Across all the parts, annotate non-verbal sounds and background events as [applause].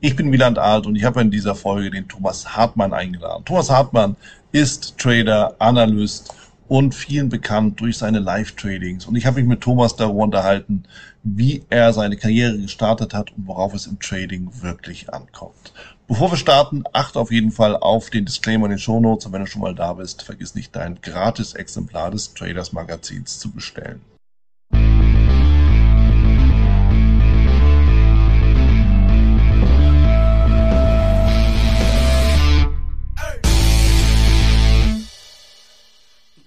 Ich bin Wieland Alt und ich habe in dieser Folge den Thomas Hartmann eingeladen. Thomas Hartmann ist Trader, Analyst und vielen bekannt durch seine Live-Tradings. Und ich habe mich mit Thomas darüber unterhalten, wie er seine Karriere gestartet hat und worauf es im Trading wirklich ankommt. Bevor wir starten, achte auf jeden Fall auf den Disclaimer in den Show Notes und wenn du schon mal da bist, vergiss nicht dein gratis Exemplar des Traders Magazins zu bestellen.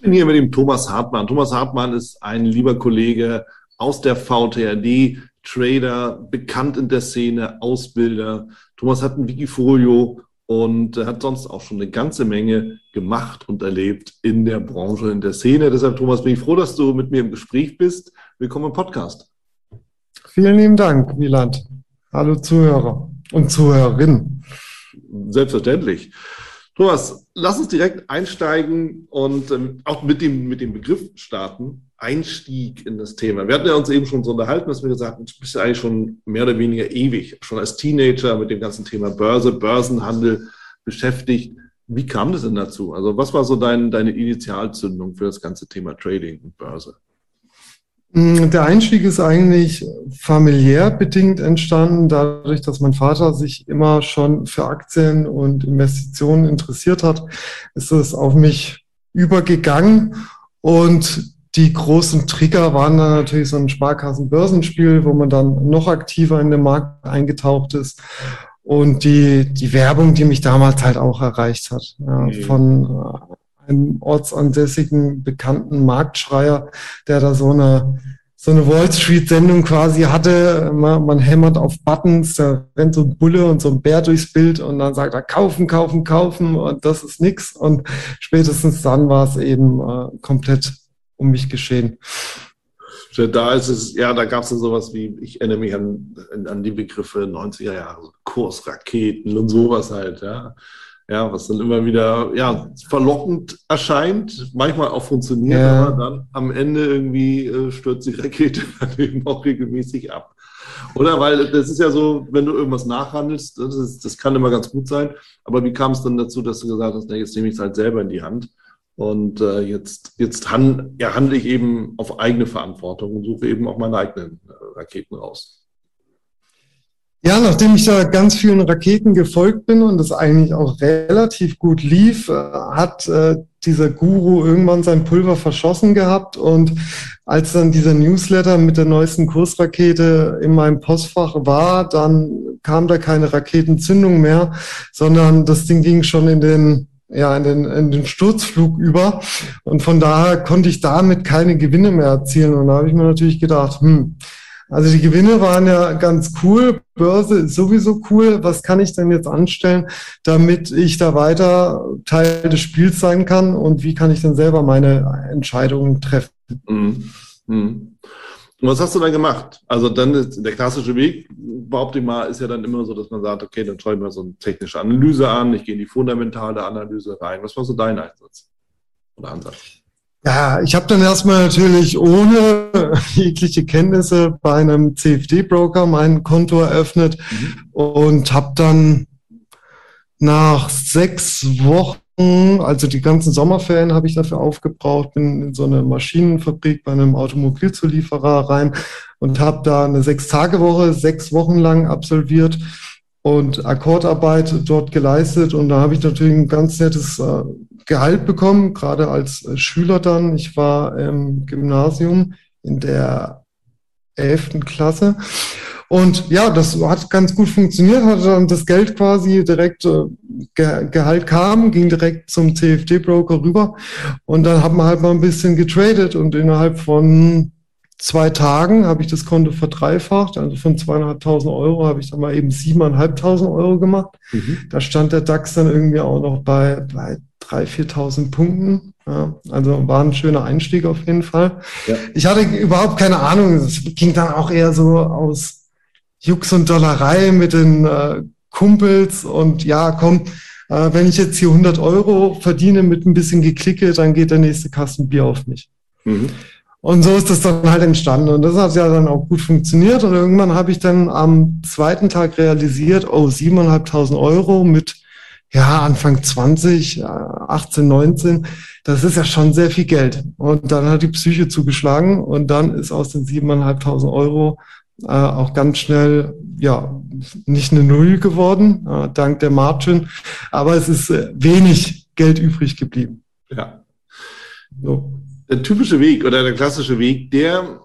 Hier mit dem Thomas Hartmann. Thomas Hartmann ist ein lieber Kollege aus der VTRD, Trader, bekannt in der Szene, Ausbilder. Thomas hat ein Wikifolio und hat sonst auch schon eine ganze Menge gemacht und erlebt in der Branche, in der Szene. Deshalb, Thomas, bin ich froh, dass du mit mir im Gespräch bist. Willkommen im Podcast. Vielen lieben Dank, Wieland. Hallo Zuhörer und Zuhörerinnen. Selbstverständlich. Thomas, lass uns direkt einsteigen und ähm, auch mit dem, mit dem Begriff starten. Einstieg in das Thema. Wir hatten ja uns eben schon so unterhalten, dass wir gesagt haben, du bist ja eigentlich schon mehr oder weniger ewig, schon als Teenager mit dem ganzen Thema Börse, Börsenhandel beschäftigt. Wie kam das denn dazu? Also was war so dein, deine Initialzündung für das ganze Thema Trading und Börse? Mm, der Einstieg ist eigentlich familiär bedingt entstanden, dadurch, dass mein Vater sich immer schon für Aktien und Investitionen interessiert hat, ist es auf mich übergegangen und die großen Trigger waren dann natürlich so ein Sparkassenbörsenspiel, wo man dann noch aktiver in den Markt eingetaucht ist und die, die Werbung, die mich damals halt auch erreicht hat, ja, mhm. von einem ortsansässigen, bekannten Marktschreier, der da so eine, so eine Wall Street-Sendung quasi hatte. Man, man hämmert auf Buttons, da rennt so ein Bulle und so ein Bär durchs Bild und dann sagt er kaufen, kaufen, kaufen und das ist nix. Und spätestens dann war es eben äh, komplett um mich geschehen. Da ist es, ja, da gab es dann sowas wie, ich erinnere mich an, an die Begriffe 90er Jahre, Kursraketen und sowas halt, ja ja, was dann immer wieder ja, verlockend erscheint, manchmal auch funktioniert, ja. aber dann am Ende irgendwie äh, stürzt die Rakete dann eben auch regelmäßig ab. Oder? Weil das ist ja so, wenn du irgendwas nachhandelst, das, ist, das kann immer ganz gut sein. Aber wie kam es dann dazu, dass du gesagt hast, na, jetzt nehme ich es halt selber in die Hand und äh, jetzt, jetzt han, ja, handle ich eben auf eigene Verantwortung und suche eben auch meine eigenen äh, Raketen raus? Ja, nachdem ich da ganz vielen Raketen gefolgt bin und es eigentlich auch relativ gut lief, äh, hat äh, dieser Guru irgendwann sein Pulver verschossen gehabt und als dann dieser Newsletter mit der neuesten Kursrakete in meinem Postfach war, dann kam da keine Raketenzündung mehr, sondern das Ding ging schon in den ja, in den, in den Sturzflug über. Und von daher konnte ich damit keine Gewinne mehr erzielen. Und da habe ich mir natürlich gedacht, hm, also die Gewinne waren ja ganz cool. Börse ist sowieso cool. Was kann ich denn jetzt anstellen, damit ich da weiter Teil des Spiels sein kann? Und wie kann ich denn selber meine Entscheidungen treffen? Mhm. Mhm. Und was hast du dann gemacht? Also dann ist der klassische Weg, behaupte ich mal, ist ja dann immer so, dass man sagt, okay, dann schaue ich mir so eine technische Analyse an, ich gehe in die fundamentale Analyse rein. Was war so dein Einsatz oder Ansatz? Ja, ich habe dann erstmal natürlich ohne jegliche Kenntnisse bei einem CFD-Broker mein Konto eröffnet mhm. und habe dann nach sechs Wochen, also die ganzen Sommerferien habe ich dafür aufgebraucht, bin in so eine Maschinenfabrik bei einem Automobilzulieferer rein und habe da eine Sechs-Tage-Woche, sechs Wochen lang absolviert und Akkordarbeit dort geleistet und da habe ich natürlich ein ganz nettes äh, Gehalt bekommen, gerade als äh, Schüler dann. Ich war im Gymnasium in der elften Klasse. Und ja, das hat ganz gut funktioniert, hatte dann das Geld quasi direkt, äh, Gehalt kam, ging direkt zum CFD-Broker rüber und dann hat man halt mal ein bisschen getradet und innerhalb von zwei Tagen habe ich das Konto verdreifacht. Also von zweieinhalbtausend Euro habe ich dann mal eben siebeneinhalbtausend Euro gemacht. Mhm. Da stand der DAX dann irgendwie auch noch bei, bei 3.000, 4.000 Punkten. Ja, also war ein schöner Einstieg auf jeden Fall. Ja. Ich hatte überhaupt keine Ahnung. Es ging dann auch eher so aus Jux und Dollerei mit den äh, Kumpels und ja, komm, äh, wenn ich jetzt hier 100 Euro verdiene mit ein bisschen Geklicke, dann geht der nächste Kasten Bier auf mich. Mhm. Und so ist das dann halt entstanden. Und das hat ja dann auch gut funktioniert. Und irgendwann habe ich dann am zweiten Tag realisiert, oh, 7.500 Euro mit, ja, Anfang 20, 18, 19, das ist ja schon sehr viel Geld. Und dann hat die Psyche zugeschlagen und dann ist aus den 7.500 Euro äh, auch ganz schnell, ja, nicht eine Null geworden, äh, dank der Margin, aber es ist äh, wenig Geld übrig geblieben. Ja. So der typische Weg oder der klassische Weg, der,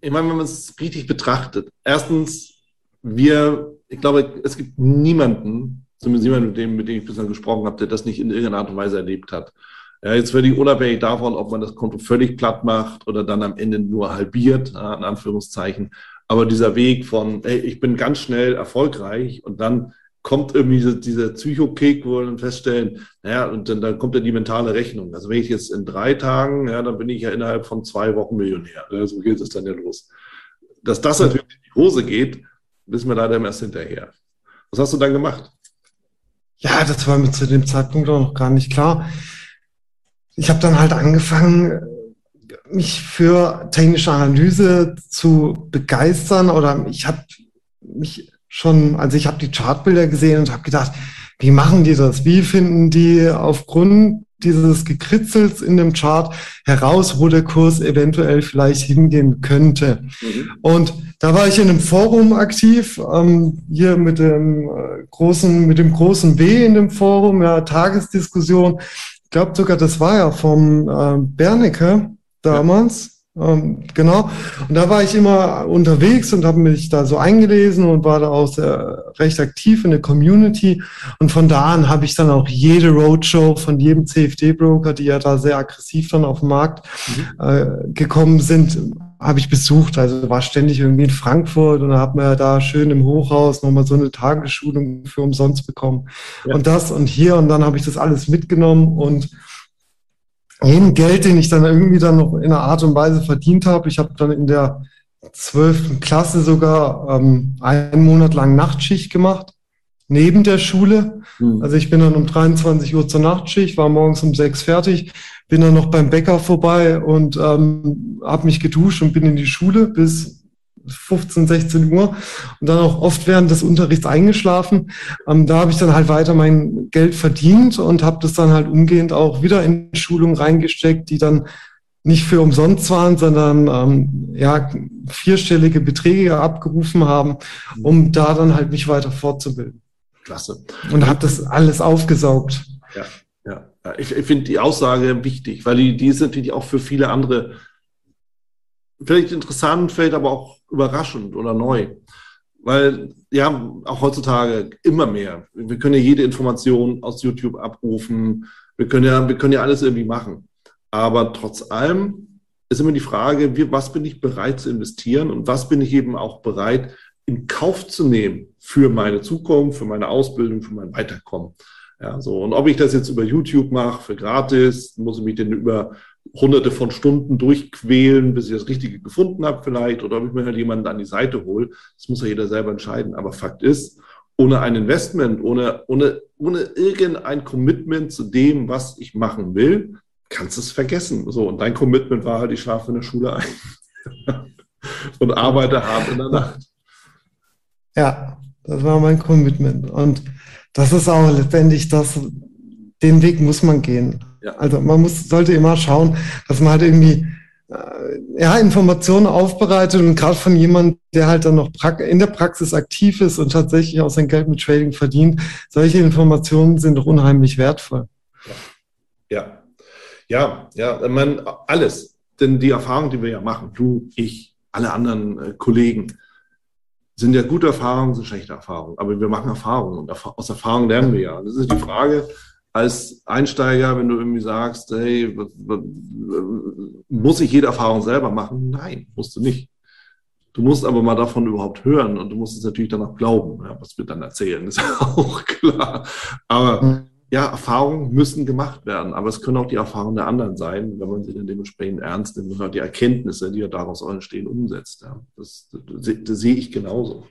ich meine, wenn man es richtig betrachtet, erstens, wir, ich glaube, es gibt niemanden, zumindest niemanden, mit dem, mit dem ich bislang gesprochen habe, der das nicht in irgendeiner Art und Weise erlebt hat. Ja, jetzt völlig unabhängig davon, ob man das Konto völlig platt macht oder dann am Ende nur halbiert, in Anführungszeichen. Aber dieser Weg von, ey, ich bin ganz schnell erfolgreich und dann kommt irgendwie diese, dieser Psychokick, wo wir dann feststellen, naja, und dann, dann kommt ja die mentale Rechnung. Also wenn ich jetzt in drei Tagen, ja, dann bin ich ja innerhalb von zwei Wochen Millionär. Ja, so geht es dann ja los. Dass das natürlich in die Hose geht, wissen wir leider erst hinterher. Was hast du dann gemacht? Ja, das war mir zu dem Zeitpunkt auch noch gar nicht klar. Ich habe dann halt angefangen, mich für technische Analyse zu begeistern oder ich habe mich schon, also ich habe die Chartbilder gesehen und habe gedacht, wie machen die das? Wie finden die aufgrund dieses Gekritzels in dem Chart heraus, wo der Kurs eventuell vielleicht hingehen könnte? Mhm. Und da war ich in einem Forum aktiv, ähm, hier mit dem äh, großen, mit dem großen W in dem Forum, ja, Tagesdiskussion. Ich glaube sogar, das war ja vom äh, Bernecke damals. Ja. Ähm, genau. Und da war ich immer unterwegs und habe mich da so eingelesen und war da auch sehr, recht aktiv in der Community. Und von da an habe ich dann auch jede Roadshow von jedem CFD-Broker, die ja da sehr aggressiv dann auf den Markt mhm. äh, gekommen sind, habe ich besucht. Also war ständig irgendwie in Frankfurt und da hat man ja da schön im Hochhaus nochmal so eine Tagesschulung für umsonst bekommen. Ja. Und das und hier und dann habe ich das alles mitgenommen und jeden Geld, den ich dann irgendwie dann noch in einer Art und Weise verdient habe. Ich habe dann in der zwölften Klasse sogar ähm, einen Monat lang Nachtschicht gemacht, neben der Schule. Mhm. Also ich bin dann um 23 Uhr zur Nachtschicht, war morgens um sechs fertig, bin dann noch beim Bäcker vorbei und ähm, habe mich geduscht und bin in die Schule bis 15, 16 Uhr und dann auch oft während des Unterrichts eingeschlafen. Ähm, da habe ich dann halt weiter mein Geld verdient und habe das dann halt umgehend auch wieder in Schulungen reingesteckt, die dann nicht für umsonst waren, sondern ähm, ja vierstellige Beträge abgerufen haben, um da dann halt mich weiter fortzubilden. Klasse. Und habe das alles aufgesaugt. Ja, ja. Ich, ich finde die Aussage wichtig, weil die, die ist natürlich auch für viele andere vielleicht interessant, vielleicht aber auch überraschend oder neu. Weil ja, auch heutzutage immer mehr. Wir können ja jede Information aus YouTube abrufen. Wir können ja, wir können ja alles irgendwie machen. Aber trotz allem ist immer die Frage, wie, was bin ich bereit zu investieren und was bin ich eben auch bereit in Kauf zu nehmen für meine Zukunft, für meine Ausbildung, für mein Weiterkommen. Ja, so. Und ob ich das jetzt über YouTube mache, für gratis, muss ich mich denn über hunderte von Stunden durchquälen, bis ich das Richtige gefunden habe vielleicht, oder ob ich mir halt jemanden an die Seite hole. Das muss ja jeder selber entscheiden. Aber Fakt ist, ohne ein Investment, ohne, ohne, ohne irgendein Commitment zu dem, was ich machen will, kannst du es vergessen. So, und dein Commitment war halt, ich schlafe in der Schule ein [laughs] und arbeite hart in der Nacht. Ja, das war mein Commitment. Und das ist auch letztendlich das, den Weg muss man gehen. Ja. Also man muss, sollte immer schauen, dass man halt irgendwie äh, ja, Informationen aufbereitet und gerade von jemandem, der halt dann noch in der Praxis aktiv ist und tatsächlich auch sein Geld mit Trading verdient, solche Informationen sind doch unheimlich wertvoll. Ja, ja, ja, man, alles. Denn die Erfahrungen, die wir ja machen, du, ich, alle anderen äh, Kollegen, sind ja gute Erfahrungen, sind schlechte Erfahrungen. Aber wir machen Erfahrungen und aus Erfahrungen lernen wir ja. Das ist die Frage, als Einsteiger, wenn du irgendwie sagst, hey, muss ich jede Erfahrung selber machen? Nein, musst du nicht. Du musst aber mal davon überhaupt hören und du musst es natürlich dann auch glauben, ja, was wir dann erzählen, [laughs] ist auch klar. Aber mhm. ja, Erfahrungen müssen gemacht werden, aber es können auch die Erfahrungen der anderen sein, wenn man sie dann dementsprechend ernst nimmt und auch die Erkenntnisse, die ja daraus entstehen, umsetzt. Ja. Das, das, das sehe ich genauso.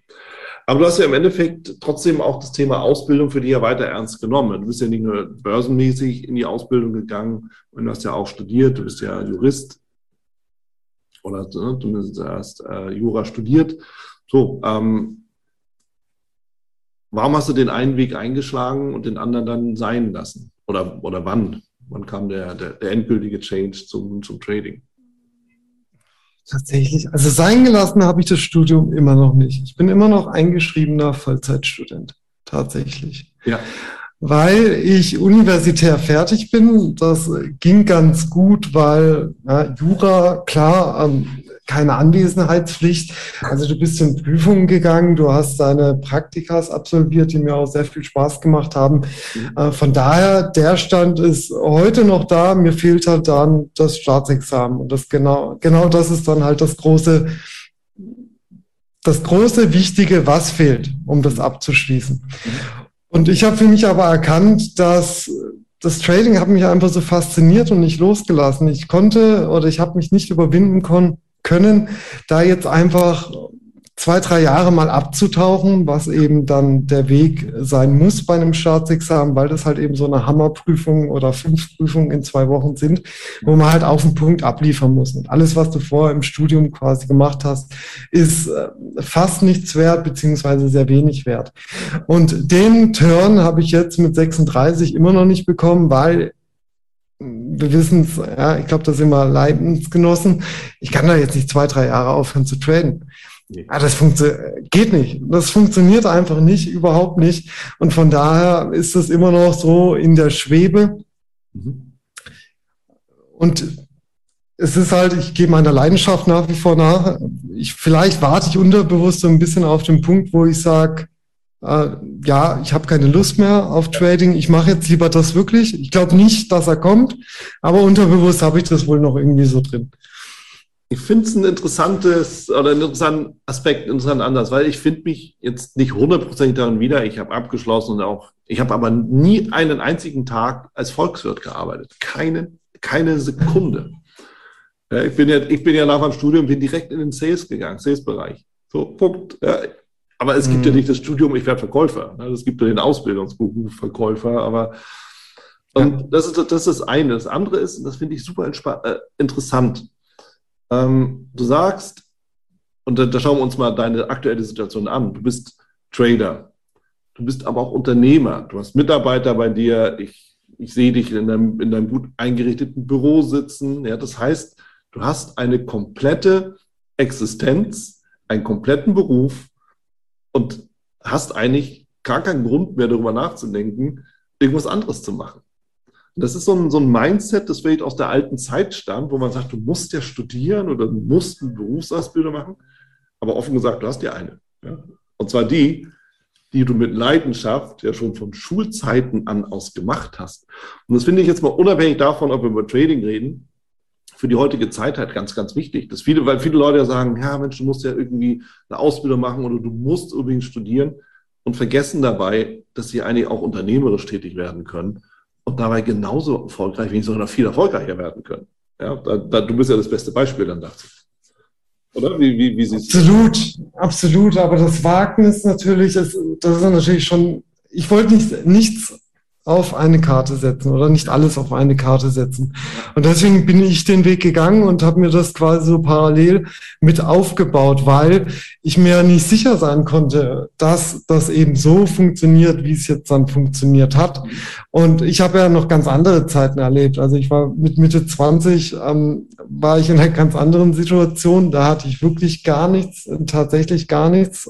Aber du hast ja im Endeffekt trotzdem auch das Thema Ausbildung für dich ja weiter ernst genommen. Du bist ja nicht nur börsenmäßig in die Ausbildung gegangen und du hast ja auch studiert, du bist ja Jurist oder ne, du hast äh, Jura studiert. So, ähm, warum hast du den einen Weg eingeschlagen und den anderen dann sein lassen? Oder, oder wann? Wann kam der, der, der endgültige Change zum, zum Trading? Tatsächlich. Also sein gelassen habe ich das Studium immer noch nicht. Ich bin immer noch eingeschriebener Vollzeitstudent. Tatsächlich. Ja. Weil ich universitär fertig bin. Das ging ganz gut, weil ja, Jura, klar, ähm, keine Anwesenheitspflicht. Also du bist in Prüfungen gegangen, du hast deine Praktikas absolviert, die mir auch sehr viel Spaß gemacht haben. Mhm. Äh, von daher, der Stand ist heute noch da. Mir fehlt halt dann das Staatsexamen. Und das genau, genau das ist dann halt das große, das große Wichtige, was fehlt, um das abzuschließen. Mhm. Und ich habe für mich aber erkannt, dass das Trading hat mich einfach so fasziniert und nicht losgelassen. Ich konnte oder ich habe mich nicht überwinden können, können, da jetzt einfach zwei, drei Jahre mal abzutauchen, was eben dann der Weg sein muss bei einem Staatsexamen, weil das halt eben so eine Hammerprüfung oder fünf Prüfungen in zwei Wochen sind, wo man halt auf den Punkt abliefern muss. Und alles, was du vorher im Studium quasi gemacht hast, ist äh, fast nichts wert, beziehungsweise sehr wenig wert. Und den Turn habe ich jetzt mit 36 immer noch nicht bekommen, weil wir wissen es, ja, ich glaube, da sind wir Leidensgenossen. Ich kann da jetzt nicht zwei, drei Jahre aufhören zu traden. Nee. Ja, das geht nicht. Das funktioniert einfach nicht, überhaupt nicht. Und von daher ist das immer noch so in der Schwebe. Mhm. Und es ist halt, ich gehe meiner Leidenschaft nach wie vor nach. Ich, vielleicht warte ich unterbewusst so ein bisschen auf den Punkt, wo ich sage, äh, ja, ich habe keine Lust mehr auf Trading, ich mache jetzt lieber das wirklich. Ich glaube nicht, dass er kommt, aber unterbewusst habe ich das wohl noch irgendwie so drin. Ich finde es ein interessantes oder einen interessanten Aspekt, interessant anders, weil ich finde mich jetzt nicht hundertprozentig darin wieder. Ich habe abgeschlossen und auch, ich habe aber nie einen einzigen Tag als Volkswirt gearbeitet. Keine, keine Sekunde. Ja, ich, bin ja, ich bin ja nach meinem Studium bin direkt in den Sales gegangen, Sales-Bereich. So, Punkt. Ja, aber es gibt mhm. ja nicht das Studium, ich werde Verkäufer. Ne? Es gibt ja den Ausbildungsberuf Verkäufer, aber und ja. das, ist, das ist das eine. Das andere ist, und das finde ich super äh, interessant. Ähm, du sagst, und da, da, schauen wir uns mal deine aktuelle Situation an. Du bist Trader, du bist aber auch Unternehmer, du hast Mitarbeiter bei dir. Ich, ich sehe dich in deinem, in deinem gut eingerichteten Büro sitzen. Ja, das heißt, du hast eine komplette Existenz, einen kompletten Beruf, und hast eigentlich gar keinen Grund mehr darüber nachzudenken, irgendwas anderes zu machen. Das ist so ein, so ein Mindset, das vielleicht aus der alten Zeit stammt, wo man sagt, du musst ja studieren oder du musst eine Berufsausbildung machen. Aber offen gesagt, du hast ja eine. Ja? Und zwar die, die du mit Leidenschaft ja schon von Schulzeiten an aus gemacht hast. Und das finde ich jetzt mal unabhängig davon, ob wir über Trading reden, für die heutige Zeit halt ganz, ganz wichtig. Dass viele, weil viele Leute ja sagen, ja Mensch, du musst ja irgendwie eine Ausbildung machen oder du musst übrigens studieren und vergessen dabei, dass sie eigentlich auch unternehmerisch tätig werden können und dabei genauso erfolgreich, wenn nicht sogar noch viel erfolgreicher werden können. Ja, da, da, du bist ja das beste Beispiel dann dazu. Oder? Wie, wie, wie siehst Absolut, absolut. Aber das Wagnis natürlich, ist, das ist natürlich schon, ich wollte nicht, nichts auf eine Karte setzen oder nicht alles auf eine Karte setzen. Und deswegen bin ich den Weg gegangen und habe mir das quasi so parallel mit aufgebaut, weil ich mir nicht sicher sein konnte, dass das eben so funktioniert, wie es jetzt dann funktioniert hat. Und ich habe ja noch ganz andere Zeiten erlebt. Also ich war mit Mitte 20, ähm, war ich in einer ganz anderen Situation. Da hatte ich wirklich gar nichts, tatsächlich gar nichts.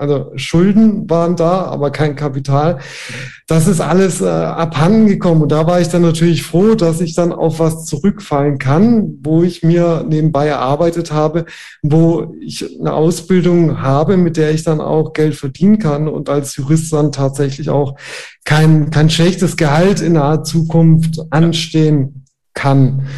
Also Schulden waren da, aber kein Kapital. Das ist alles äh, abhanden gekommen. Und da war ich dann natürlich froh, dass ich dann auf was zurückfallen kann, wo ich mir nebenbei erarbeitet habe, wo ich eine Ausbildung habe, mit der ich dann auch Geld verdienen kann und als Jurist dann tatsächlich auch kein, kein schlechtes Gehalt in naher Zukunft anstehen kann.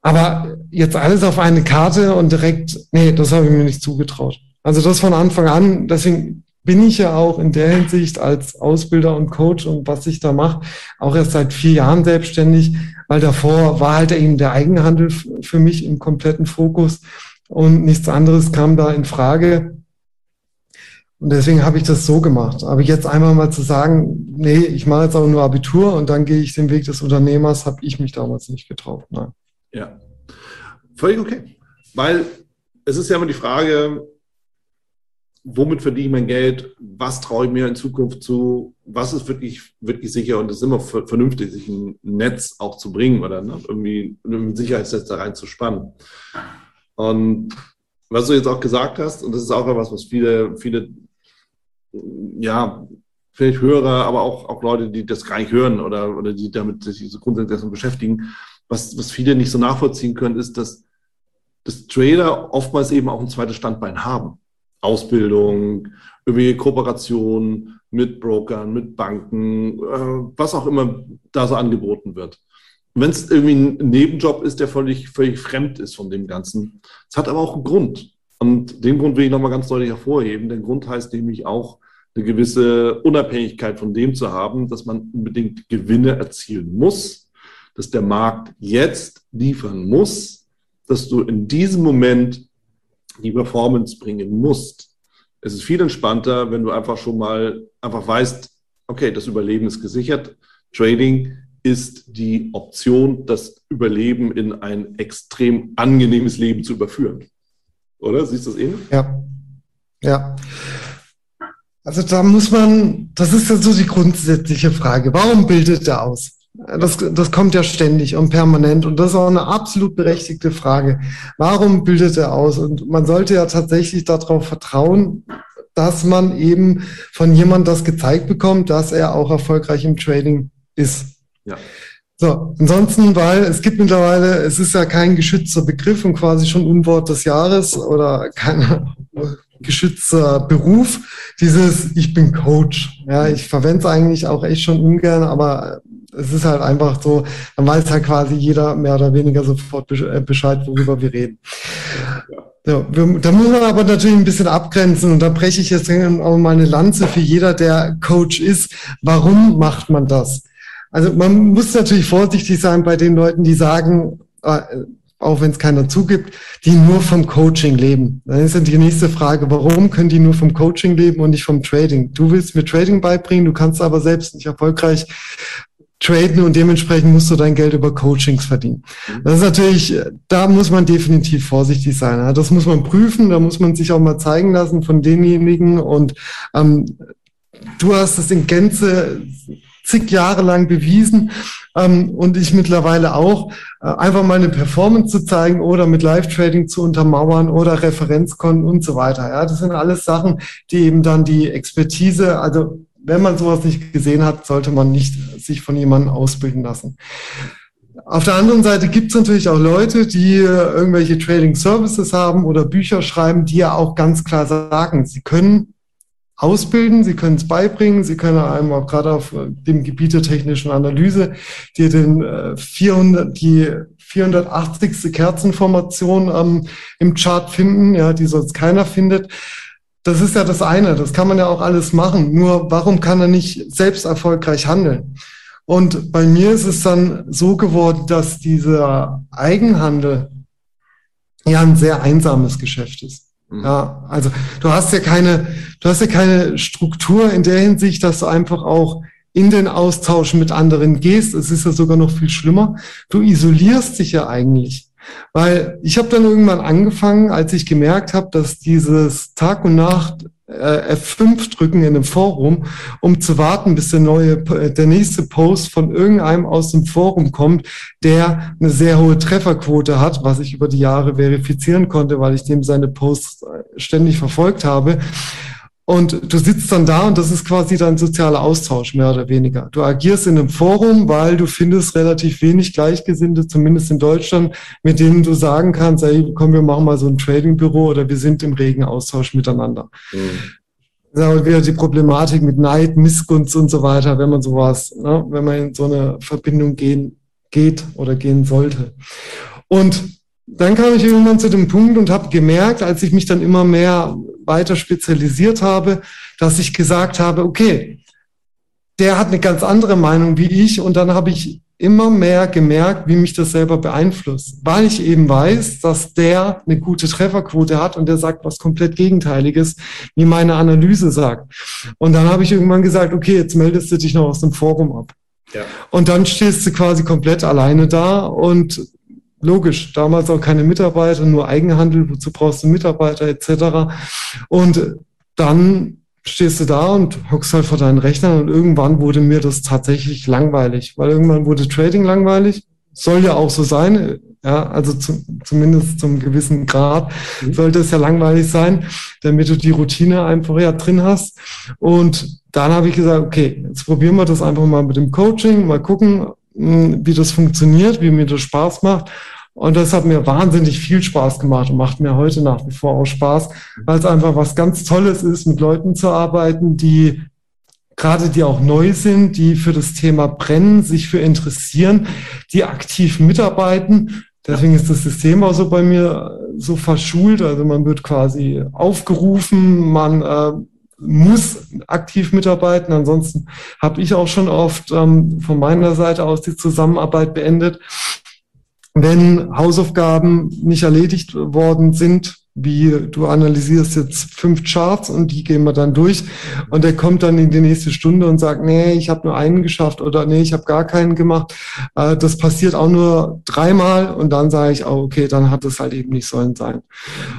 Aber jetzt alles auf eine Karte und direkt, nee, das habe ich mir nicht zugetraut. Also das von Anfang an, deswegen bin ich ja auch in der Hinsicht als Ausbilder und Coach und was ich da mache, auch erst seit vier Jahren selbstständig, weil davor war halt eben der Eigenhandel für mich im kompletten Fokus und nichts anderes kam da in Frage. Und deswegen habe ich das so gemacht. Aber jetzt einmal mal zu sagen, nee, ich mache jetzt auch nur Abitur und dann gehe ich den Weg des Unternehmers, habe ich mich damals nicht getraut. Nein. Ja, völlig okay. Weil es ist ja immer die Frage, womit verdiene ich mein Geld, was traue ich mir in Zukunft zu, was ist wirklich, wirklich sicher und es ist immer vernünftig, sich ein Netz auch zu bringen oder ne, irgendwie ein Sicherheitsnetz da reinzuspannen. Und was du jetzt auch gesagt hast, und das ist auch etwas, was viele, viele, ja, vielleicht Hörer, aber auch, auch Leute, die das gar nicht hören oder, oder die damit sich so grundsätzlich beschäftigen, was, was viele nicht so nachvollziehen können, ist, dass, dass Trader oftmals eben auch ein zweites Standbein haben. Ausbildung, irgendwie Kooperation mit Brokern, mit Banken, äh, was auch immer da so angeboten wird. Wenn es irgendwie ein Nebenjob ist, der völlig, völlig fremd ist von dem Ganzen. Es hat aber auch einen Grund. Und den Grund will ich nochmal ganz deutlich hervorheben. Der Grund heißt nämlich auch, eine gewisse Unabhängigkeit von dem zu haben, dass man unbedingt Gewinne erzielen muss, dass der Markt jetzt liefern muss, dass du in diesem Moment die Performance bringen musst. Es ist viel entspannter, wenn du einfach schon mal einfach weißt, okay, das Überleben ist gesichert. Trading ist die Option, das Überleben in ein extrem angenehmes Leben zu überführen. Oder? Siehst du das ähnlich? Ja. Ja. Also da muss man, das ist ja so die grundsätzliche Frage. Warum bildet er aus? Das, das kommt ja ständig und permanent. Und das ist auch eine absolut berechtigte Frage. Warum bildet er aus? Und man sollte ja tatsächlich darauf vertrauen, dass man eben von jemandem das gezeigt bekommt, dass er auch erfolgreich im Trading ist. Ja. So, ansonsten, weil es gibt mittlerweile, es ist ja kein geschützter Begriff und quasi schon Unwort des Jahres oder kein [laughs] geschützter Beruf, dieses Ich bin Coach. Ja, ich verwende es eigentlich auch echt schon ungern, aber es ist halt einfach so, dann weiß halt quasi jeder mehr oder weniger sofort äh, Bescheid, worüber wir reden. Ja, wir, da muss man aber natürlich ein bisschen abgrenzen und da breche ich jetzt auch mal eine Lanze für jeder, der Coach ist. Warum macht man das? Also man muss natürlich vorsichtig sein bei den Leuten, die sagen, äh, auch wenn es keiner zugibt, die nur vom Coaching leben. Dann ist dann die nächste Frage, warum können die nur vom Coaching leben und nicht vom Trading? Du willst mir Trading beibringen, du kannst aber selbst nicht erfolgreich traden und dementsprechend musst du dein Geld über Coachings verdienen. Das ist natürlich, da muss man definitiv vorsichtig sein. Das muss man prüfen, da muss man sich auch mal zeigen lassen von denjenigen und ähm, du hast es in Gänze zig Jahre lang bewiesen ähm, und ich mittlerweile auch, äh, einfach mal eine Performance zu zeigen oder mit Live-Trading zu untermauern oder Referenzkonten und so weiter. Ja, das sind alles Sachen, die eben dann die Expertise, also wenn man sowas nicht gesehen hat, sollte man nicht sich von jemandem ausbilden lassen. Auf der anderen Seite gibt es natürlich auch Leute, die äh, irgendwelche Trading Services haben oder Bücher schreiben, die ja auch ganz klar sagen, sie können ausbilden, sie können es beibringen, sie können einem auch gerade auf äh, dem Gebiet der technischen Analyse, die den 400, äh, die 480. Kerzenformation ähm, im Chart finden, ja, die sonst keiner findet. Das ist ja das eine, das kann man ja auch alles machen. Nur warum kann er nicht selbst erfolgreich handeln? Und bei mir ist es dann so geworden, dass dieser Eigenhandel ja ein sehr einsames Geschäft ist. Mhm. Ja, also du hast ja keine, du hast ja keine Struktur in der Hinsicht, dass du einfach auch in den Austausch mit anderen gehst. Es ist ja sogar noch viel schlimmer. Du isolierst dich ja eigentlich. Weil ich habe dann irgendwann angefangen, als ich gemerkt habe, dass dieses Tag und Nacht äh, F5 drücken in einem Forum, um zu warten, bis der neue, der nächste Post von irgendeinem aus dem Forum kommt, der eine sehr hohe Trefferquote hat, was ich über die Jahre verifizieren konnte, weil ich dem seine Posts äh, ständig verfolgt habe. Und du sitzt dann da und das ist quasi dein sozialer Austausch, mehr oder weniger. Du agierst in einem Forum, weil du findest relativ wenig Gleichgesinnte, zumindest in Deutschland, mit denen du sagen kannst, ey, komm, wir machen mal so ein Trading-Büro oder wir sind im regen Austausch miteinander. Mhm. Wir wieder die Problematik mit Neid, Missgunst und so weiter, wenn man sowas, ne, wenn man in so eine Verbindung gehen, geht oder gehen sollte. Und dann kam ich irgendwann zu dem Punkt und habe gemerkt, als ich mich dann immer mehr weiter spezialisiert habe, dass ich gesagt habe, okay, der hat eine ganz andere Meinung wie ich und dann habe ich immer mehr gemerkt, wie mich das selber beeinflusst, weil ich eben weiß, dass der eine gute Trefferquote hat und der sagt was komplett Gegenteiliges, wie meine Analyse sagt. Und dann habe ich irgendwann gesagt, okay, jetzt meldest du dich noch aus dem Forum ab. Ja. Und dann stehst du quasi komplett alleine da und logisch, damals auch keine Mitarbeiter, nur Eigenhandel, wozu brauchst du Mitarbeiter etc. Und dann stehst du da und hockst halt vor deinen Rechnern und irgendwann wurde mir das tatsächlich langweilig, weil irgendwann wurde Trading langweilig. Soll ja auch so sein, ja, also zu, zumindest zum gewissen Grad mhm. sollte es ja langweilig sein, damit du die Routine einfach ja drin hast. Und dann habe ich gesagt, okay, jetzt probieren wir das einfach mal mit dem Coaching, mal gucken, wie das funktioniert, wie mir das Spaß macht. Und das hat mir wahnsinnig viel Spaß gemacht und macht mir heute nach wie vor auch Spaß, weil es einfach was ganz Tolles ist, mit Leuten zu arbeiten, die gerade die auch neu sind, die für das Thema brennen, sich für interessieren, die aktiv mitarbeiten. Deswegen ist das System auch so bei mir so verschult. Also man wird quasi aufgerufen, man äh, muss aktiv mitarbeiten. Ansonsten habe ich auch schon oft ähm, von meiner Seite aus die Zusammenarbeit beendet wenn Hausaufgaben nicht erledigt worden sind, wie du analysierst jetzt fünf Charts und die gehen wir dann durch und der kommt dann in die nächste Stunde und sagt, nee, ich habe nur einen geschafft oder nee, ich habe gar keinen gemacht. Äh, das passiert auch nur dreimal und dann sage ich, oh, okay, dann hat es halt eben nicht sollen sein.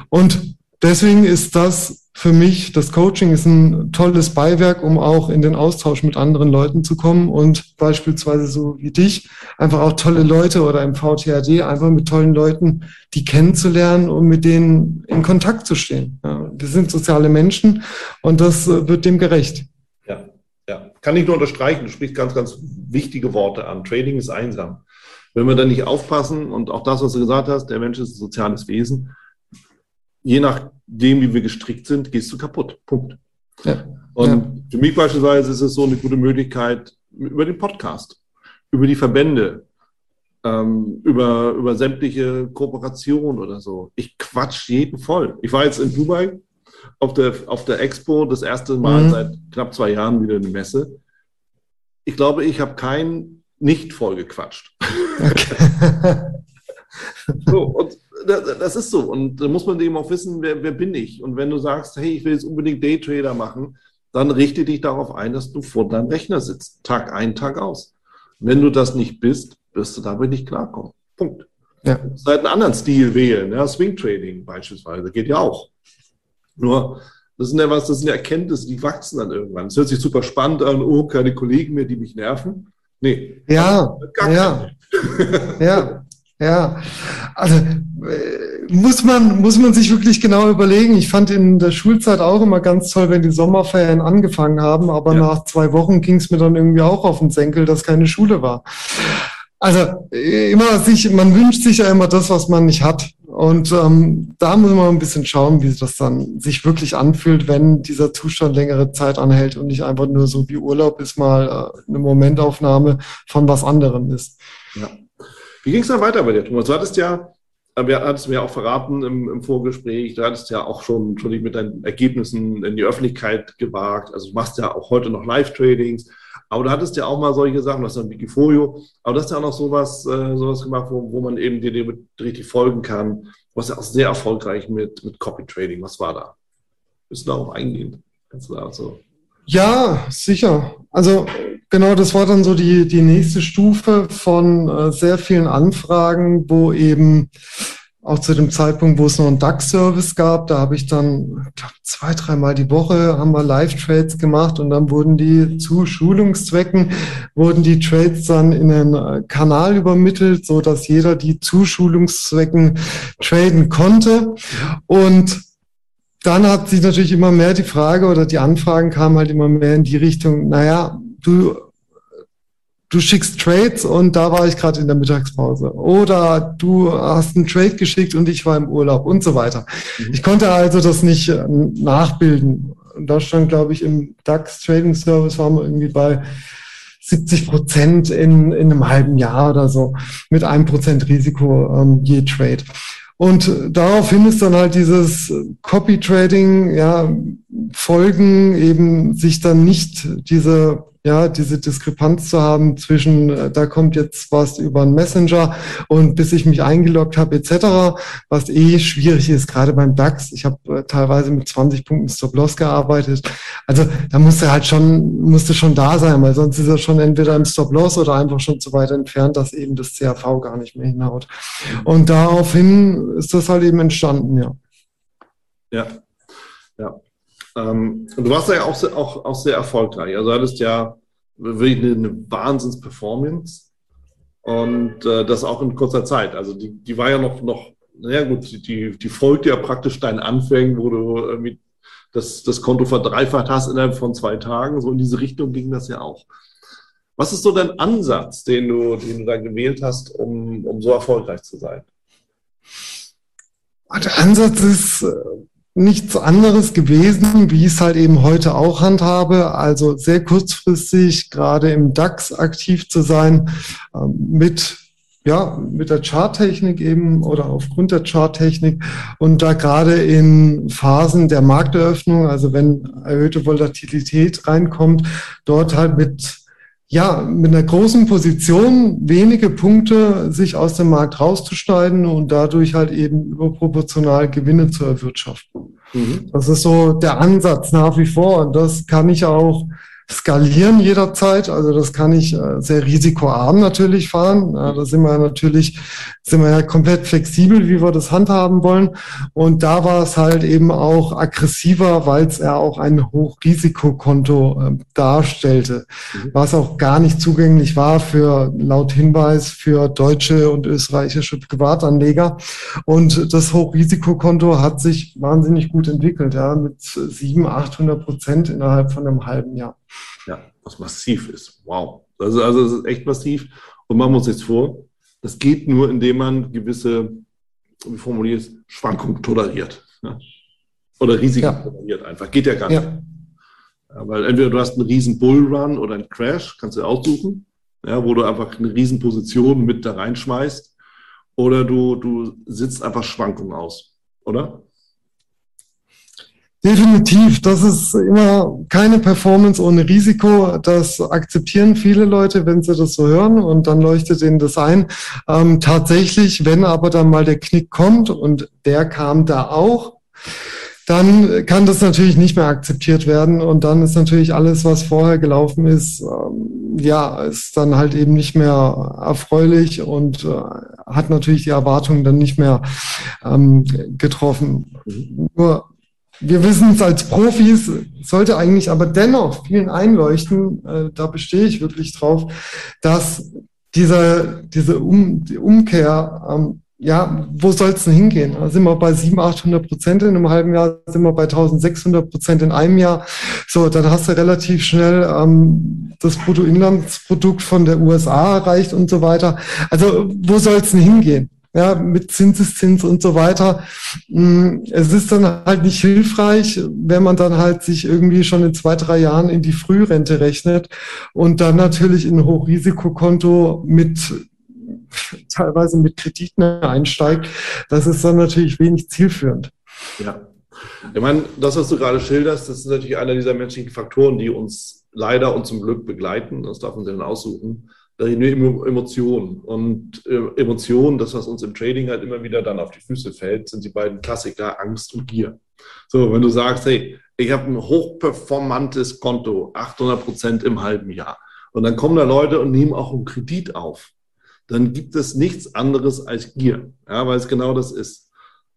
Und deswegen ist das für mich, das Coaching ist ein tolles Beiwerk, um auch in den Austausch mit anderen Leuten zu kommen und beispielsweise so wie dich, einfach auch tolle Leute oder im VTRD einfach mit tollen Leuten, die kennenzulernen und mit denen in Kontakt zu stehen. Ja, wir sind soziale Menschen und das äh, wird dem gerecht. Ja, ja. Kann ich nur unterstreichen. Du sprichst ganz, ganz wichtige Worte an. Trading ist einsam. Wenn wir da nicht aufpassen und auch das, was du gesagt hast, der Mensch ist ein soziales Wesen, je nachdem, wie wir gestrickt sind, gehst du kaputt. Punkt. Ja. Und ja. für mich beispielsweise ist es so eine gute Möglichkeit über den Podcast, über die Verbände, ähm, über, über sämtliche Kooperationen oder so. Ich quatsch jeden voll. Ich war jetzt in Dubai auf der, auf der Expo, das erste Mal mhm. seit knapp zwei Jahren wieder eine Messe. Ich glaube, ich habe keinen nicht voll gequatscht. Okay. [laughs] so, und das ist so. Und da muss man eben auch wissen, wer, wer bin ich. Und wenn du sagst, hey, ich will jetzt unbedingt Daytrader machen, dann richte dich darauf ein, dass du vor deinem Rechner sitzt. Tag ein, Tag aus. Wenn du das nicht bist, wirst du damit nicht klarkommen. Punkt. Ja. Du musst halt einen anderen Stil wählen. Ja, Swing Trading beispielsweise geht ja auch. Nur, das sind ja was, das sind ja Erkenntnisse, die wachsen dann irgendwann. Es hört sich super spannend an, oh, keine Kollegen mehr, die mich nerven. Nee. Ja, ja. ja. [laughs] Ja, also äh, muss man, muss man sich wirklich genau überlegen. Ich fand in der Schulzeit auch immer ganz toll, wenn die Sommerferien angefangen haben, aber ja. nach zwei Wochen ging es mir dann irgendwie auch auf den Senkel, dass keine Schule war. Also äh, immer sich, man wünscht sich ja immer das, was man nicht hat. Und ähm, da muss man ein bisschen schauen, wie das dann sich wirklich anfühlt, wenn dieser Zustand längere Zeit anhält und nicht einfach nur so wie Urlaub ist mal äh, eine Momentaufnahme von was anderem ist. Ja. Wie ging es dann weiter bei dir, Thomas? Du hattest ja, äh, wir hattest mir auch verraten im, im, Vorgespräch, du hattest ja auch schon, schon mit deinen Ergebnissen in die Öffentlichkeit gewagt. Also du machst ja auch heute noch Live-Tradings. Aber du hattest ja auch mal solche Sachen, du hast ein Wikifolio, aber du hast ja auch noch sowas, äh, sowas gemacht, wo, wo man eben dir, richtig folgen kann. Du warst ja auch sehr erfolgreich mit, mit Copy Trading. Was war da? Bist du darauf eingehen? Kannst du da so? Ja, sicher. Also genau, das war dann so die, die nächste Stufe von äh, sehr vielen Anfragen, wo eben auch zu dem Zeitpunkt, wo es noch einen DAX-Service gab, da habe ich dann glaub, zwei, dreimal die Woche haben wir Live-Trades gemacht und dann wurden die zu Schulungszwecken, wurden die Trades dann in einen äh, Kanal übermittelt, so dass jeder die zu Schulungszwecken traden konnte. Und dann hat sich natürlich immer mehr die Frage oder die Anfragen kamen halt immer mehr in die Richtung, naja, du, du schickst Trades und da war ich gerade in der Mittagspause. Oder du hast einen Trade geschickt und ich war im Urlaub und so weiter. Mhm. Ich konnte also das nicht äh, nachbilden. In Deutschland, glaube ich, im DAX Trading Service waren wir irgendwie bei 70 Prozent in, in einem halben Jahr oder so mit einem Prozent Risiko ähm, je Trade. Und daraufhin ist dann halt dieses Copy Trading, ja, Folgen eben sich dann nicht diese ja, diese Diskrepanz zu haben zwischen, äh, da kommt jetzt was über einen Messenger und bis ich mich eingeloggt habe etc., was eh schwierig ist, gerade beim DAX. Ich habe äh, teilweise mit 20 Punkten Stop-Loss gearbeitet. Also da musste halt schon, musste schon da sein, weil sonst ist er schon entweder im Stop-Loss oder einfach schon zu weit entfernt, dass eben das CRV gar nicht mehr hinhaut. Und daraufhin ist das halt eben entstanden, ja. Ja, ja. Ähm, du warst ja auch sehr, auch, auch sehr erfolgreich. Also du hattest ja wirklich eine, eine Wahnsinns-Performance und äh, das auch in kurzer Zeit. Also die, die war ja noch, noch naja gut, die, die folgt ja praktisch deinen Anfängen, wo du irgendwie das, das Konto verdreifacht hast innerhalb von zwei Tagen. So in diese Richtung ging das ja auch. Was ist so dein Ansatz, den du, den du da gewählt hast, um, um so erfolgreich zu sein? Der Ansatz ist äh, nichts anderes gewesen, wie ich es halt eben heute auch handhabe. Also sehr kurzfristig gerade im DAX aktiv zu sein ähm, mit ja, mit der Charttechnik eben oder aufgrund der Charttechnik und da gerade in Phasen der Markteröffnung, also wenn erhöhte Volatilität reinkommt, dort halt mit ja, mit einer großen Position wenige Punkte sich aus dem Markt rauszuschneiden und dadurch halt eben überproportional Gewinne zu erwirtschaften. Mhm. Das ist so der Ansatz nach wie vor und das kann ich auch skalieren jederzeit. Also das kann ich äh, sehr risikoarm natürlich fahren. da sind wir natürlich, sind wir ja komplett flexibel, wie wir das handhaben wollen. Und da war es halt eben auch aggressiver, weil es ja auch ein Hochrisikokonto äh, darstellte, mhm. was auch gar nicht zugänglich war für laut Hinweis für deutsche und österreichische Privatanleger. Und das Hochrisikokonto hat sich wahnsinnig gut entwickelt, ja, mit 700, 800 Prozent innerhalb von einem halben Jahr. Ja, was massiv ist. Wow. Also, also es ist echt massiv. Und man muss jetzt vor, das geht nur, indem man gewisse, wie formuliert es, Schwankungen toleriert. Ja? Oder Risiken ja. toleriert einfach. Geht ja gar nicht. Ja. Ja, weil entweder du hast einen riesen Bullrun oder einen Crash, kannst du aussuchen, ja, wo du einfach eine riesen Position mit da reinschmeißt. Oder du, du sitzt einfach Schwankungen aus, oder? Definitiv, das ist immer keine Performance ohne Risiko. Das akzeptieren viele Leute, wenn sie das so hören und dann leuchtet ihnen das ein. Ähm, tatsächlich, wenn aber dann mal der Knick kommt und der kam da auch, dann kann das natürlich nicht mehr akzeptiert werden und dann ist natürlich alles, was vorher gelaufen ist, ähm, ja, ist dann halt eben nicht mehr erfreulich und äh, hat natürlich die Erwartungen dann nicht mehr ähm, getroffen. Mhm. Nur wir wissen es als Profis, sollte eigentlich aber dennoch vielen einleuchten, äh, da bestehe ich wirklich drauf, dass diese, diese um, die Umkehr, ähm, ja, wo soll es denn hingehen? Da sind wir bei 700, 800 Prozent in einem halben Jahr, sind wir bei 1600 Prozent in einem Jahr. So, dann hast du relativ schnell ähm, das Bruttoinlandsprodukt von der USA erreicht und so weiter. Also, wo soll es denn hingehen? Ja, mit Zinseszins und so weiter. Mm, es ist dann halt nicht hilfreich, wenn man dann halt sich irgendwie schon in zwei, drei Jahren in die Frührente rechnet und dann natürlich in ein Hochrisikokonto mit teilweise mit Krediten einsteigt. Das ist dann natürlich wenig zielführend. Ja. Ich meine, das, was du gerade schilderst, das ist natürlich einer dieser menschlichen Faktoren, die uns leider und zum Glück begleiten. Das darf man sich dann aussuchen nur Emotionen. Und äh, Emotionen, das, was uns im Trading halt immer wieder dann auf die Füße fällt, sind die beiden Klassiker Angst und Gier. So, wenn du sagst, hey, ich habe ein hochperformantes Konto, 800 Prozent im halben Jahr, und dann kommen da Leute und nehmen auch einen Kredit auf, dann gibt es nichts anderes als Gier, ja, weil es genau das ist.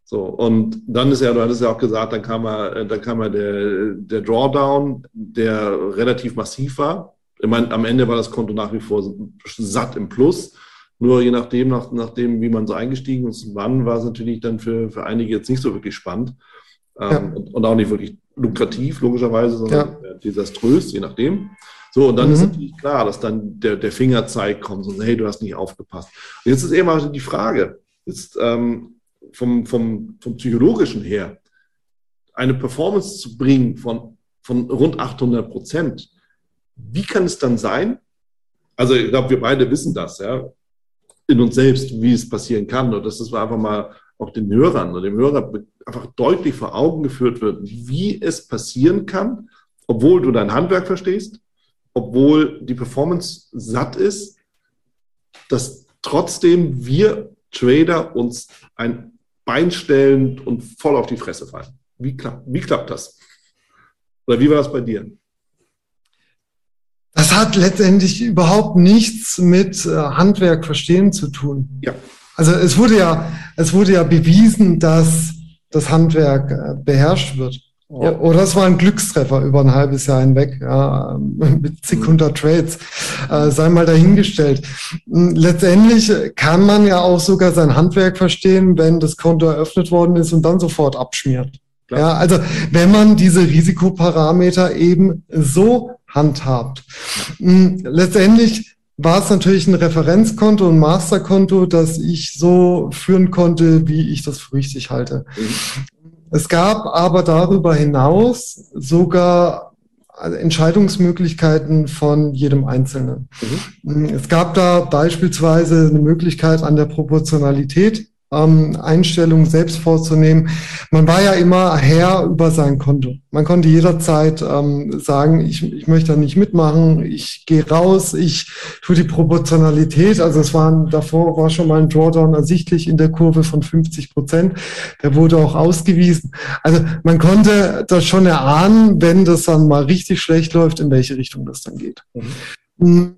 So, und dann ist ja, du hattest ja auch gesagt, dann kam mal, dann kam mal der, der Drawdown, der relativ massiv war. Ich meine, am Ende war das Konto nach wie vor satt im Plus. Nur je nachdem, nach, nachdem, wie man so eingestiegen ist, wann, war es natürlich dann für, für einige jetzt nicht so wirklich spannend. ähm, ja. und, und, auch nicht wirklich lukrativ, logischerweise, sondern ja. desaströs, je nachdem. So, und dann mhm. ist natürlich klar, dass dann der, der Fingerzeig kommt und hey, du hast nicht aufgepasst. Und jetzt ist eben mal die Frage, jetzt ähm, vom, vom, vom Psychologischen her, eine Performance zu bringen von, von rund 800 Prozent, wie kann es dann sein? Also ich glaube, wir beide wissen das, ja, in uns selbst, wie es passieren kann. Und dass das einfach mal auch den Hörern und dem Hörer einfach deutlich vor Augen geführt wird, wie es passieren kann, obwohl du dein Handwerk verstehst, obwohl die Performance satt ist, dass trotzdem wir Trader uns ein Bein stellen und voll auf die Fresse fallen. Wie, klapp, wie klappt das? Oder wie war das bei dir? Das hat letztendlich überhaupt nichts mit äh, Handwerk verstehen zu tun. Ja. Also es wurde ja, es wurde ja bewiesen, dass das Handwerk äh, beherrscht wird. Ja. Oder es war ein Glückstreffer über ein halbes Jahr hinweg, ja, [laughs] mit zig hundert Trades, äh, sei mal dahingestellt. Hm, letztendlich kann man ja auch sogar sein Handwerk verstehen, wenn das Konto eröffnet worden ist und dann sofort abschmiert. Klar. Ja, also wenn man diese Risikoparameter eben so handhabt. Hm, letztendlich war es natürlich ein Referenzkonto, ein Masterkonto, das ich so führen konnte, wie ich das für richtig halte. Es gab aber darüber hinaus sogar Entscheidungsmöglichkeiten von jedem Einzelnen. Mhm. Es gab da beispielsweise eine Möglichkeit an der Proportionalität ähm, Einstellungen selbst vorzunehmen. Man war ja immer Herr über sein Konto. Man konnte jederzeit ähm, sagen, ich, ich möchte da nicht mitmachen, ich gehe raus, ich tue die Proportionalität. Also es waren davor war schon mal ein Drawdown ersichtlich in der Kurve von 50 Prozent. Der wurde auch ausgewiesen. Also man konnte das schon erahnen, wenn das dann mal richtig schlecht läuft, in welche Richtung das dann geht. Mhm.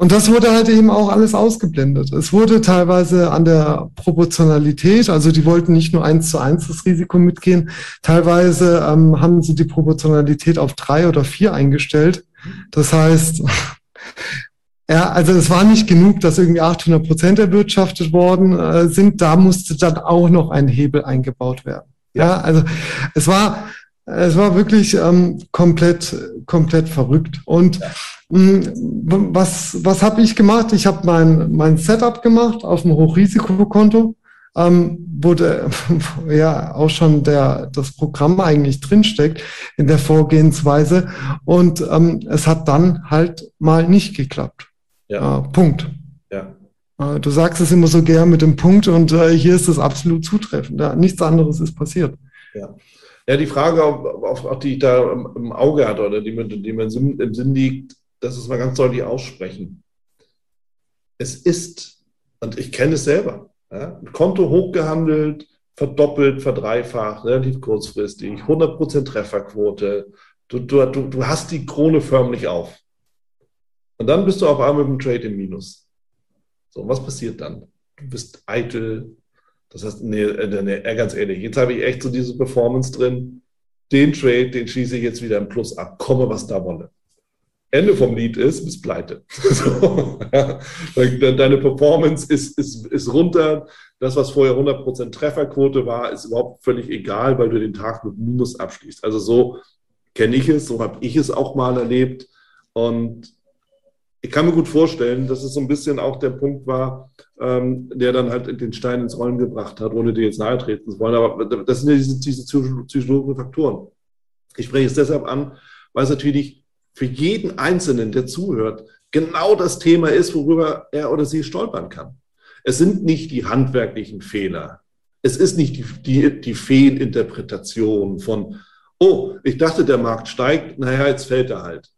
Und das wurde halt eben auch alles ausgeblendet. Es wurde teilweise an der Proportionalität, also die wollten nicht nur eins zu eins das Risiko mitgehen, teilweise ähm, haben sie die Proportionalität auf drei oder vier eingestellt. Das heißt, [laughs] ja, also es war nicht genug, dass irgendwie 800 Prozent erwirtschaftet worden äh, sind. Da musste dann auch noch ein Hebel eingebaut werden. Ja, also es war, es war wirklich ähm, komplett, komplett verrückt. Und hm, was, was habe ich gemacht? Ich habe mein, mein Setup gemacht auf dem Hochrisikokonto, ähm, wo der, [laughs] ja auch schon der, das Programm eigentlich drinsteckt in der Vorgehensweise. Und ähm, es hat dann halt mal nicht geklappt. Ja. Äh, Punkt. Ja. Äh, du sagst es immer so gern mit dem Punkt und äh, hier ist es absolut zutreffend. Ja, nichts anderes ist passiert. Ja. Ja, die Frage, auf, auf die ich da im Auge hatte oder die, die mir im Sinn liegt, das ist mal ganz deutlich aussprechen. Es ist, und ich kenne es selber, ja, Konto hochgehandelt, verdoppelt, verdreifacht, relativ kurzfristig, 100% Trefferquote. Du, du, du hast die Krone förmlich auf. Und dann bist du auf einmal mit dem Trade im Minus. So, was passiert dann? Du bist eitel. Das heißt, nee, äh, nee, äh, ganz ehrlich, jetzt habe ich echt so diese Performance drin. Den Trade, den schieße ich jetzt wieder im Plus ab. Komme, was da wolle. Ende vom Lied ist, bist pleite. [laughs] So, ja. Deine Performance ist, ist, ist runter. Das, was vorher 100% Trefferquote war, ist überhaupt völlig egal, weil du den Tag mit Minus abschließt. Also so kenne ich es, so habe ich es auch mal erlebt. Und ich kann mir gut vorstellen, dass es so ein bisschen auch der Punkt war, ähm, der dann halt den Stein ins Rollen gebracht hat, ohne dir jetzt nahe treten zu wollen. Aber das sind ja diese, diese psychologischen Faktoren. Ich spreche es deshalb an, weil es natürlich für jeden Einzelnen, der zuhört, genau das Thema ist, worüber er oder sie stolpern kann. Es sind nicht die handwerklichen Fehler. Es ist nicht die, die, die Fehlinterpretation von, oh, ich dachte, der Markt steigt, naja, jetzt fällt er halt.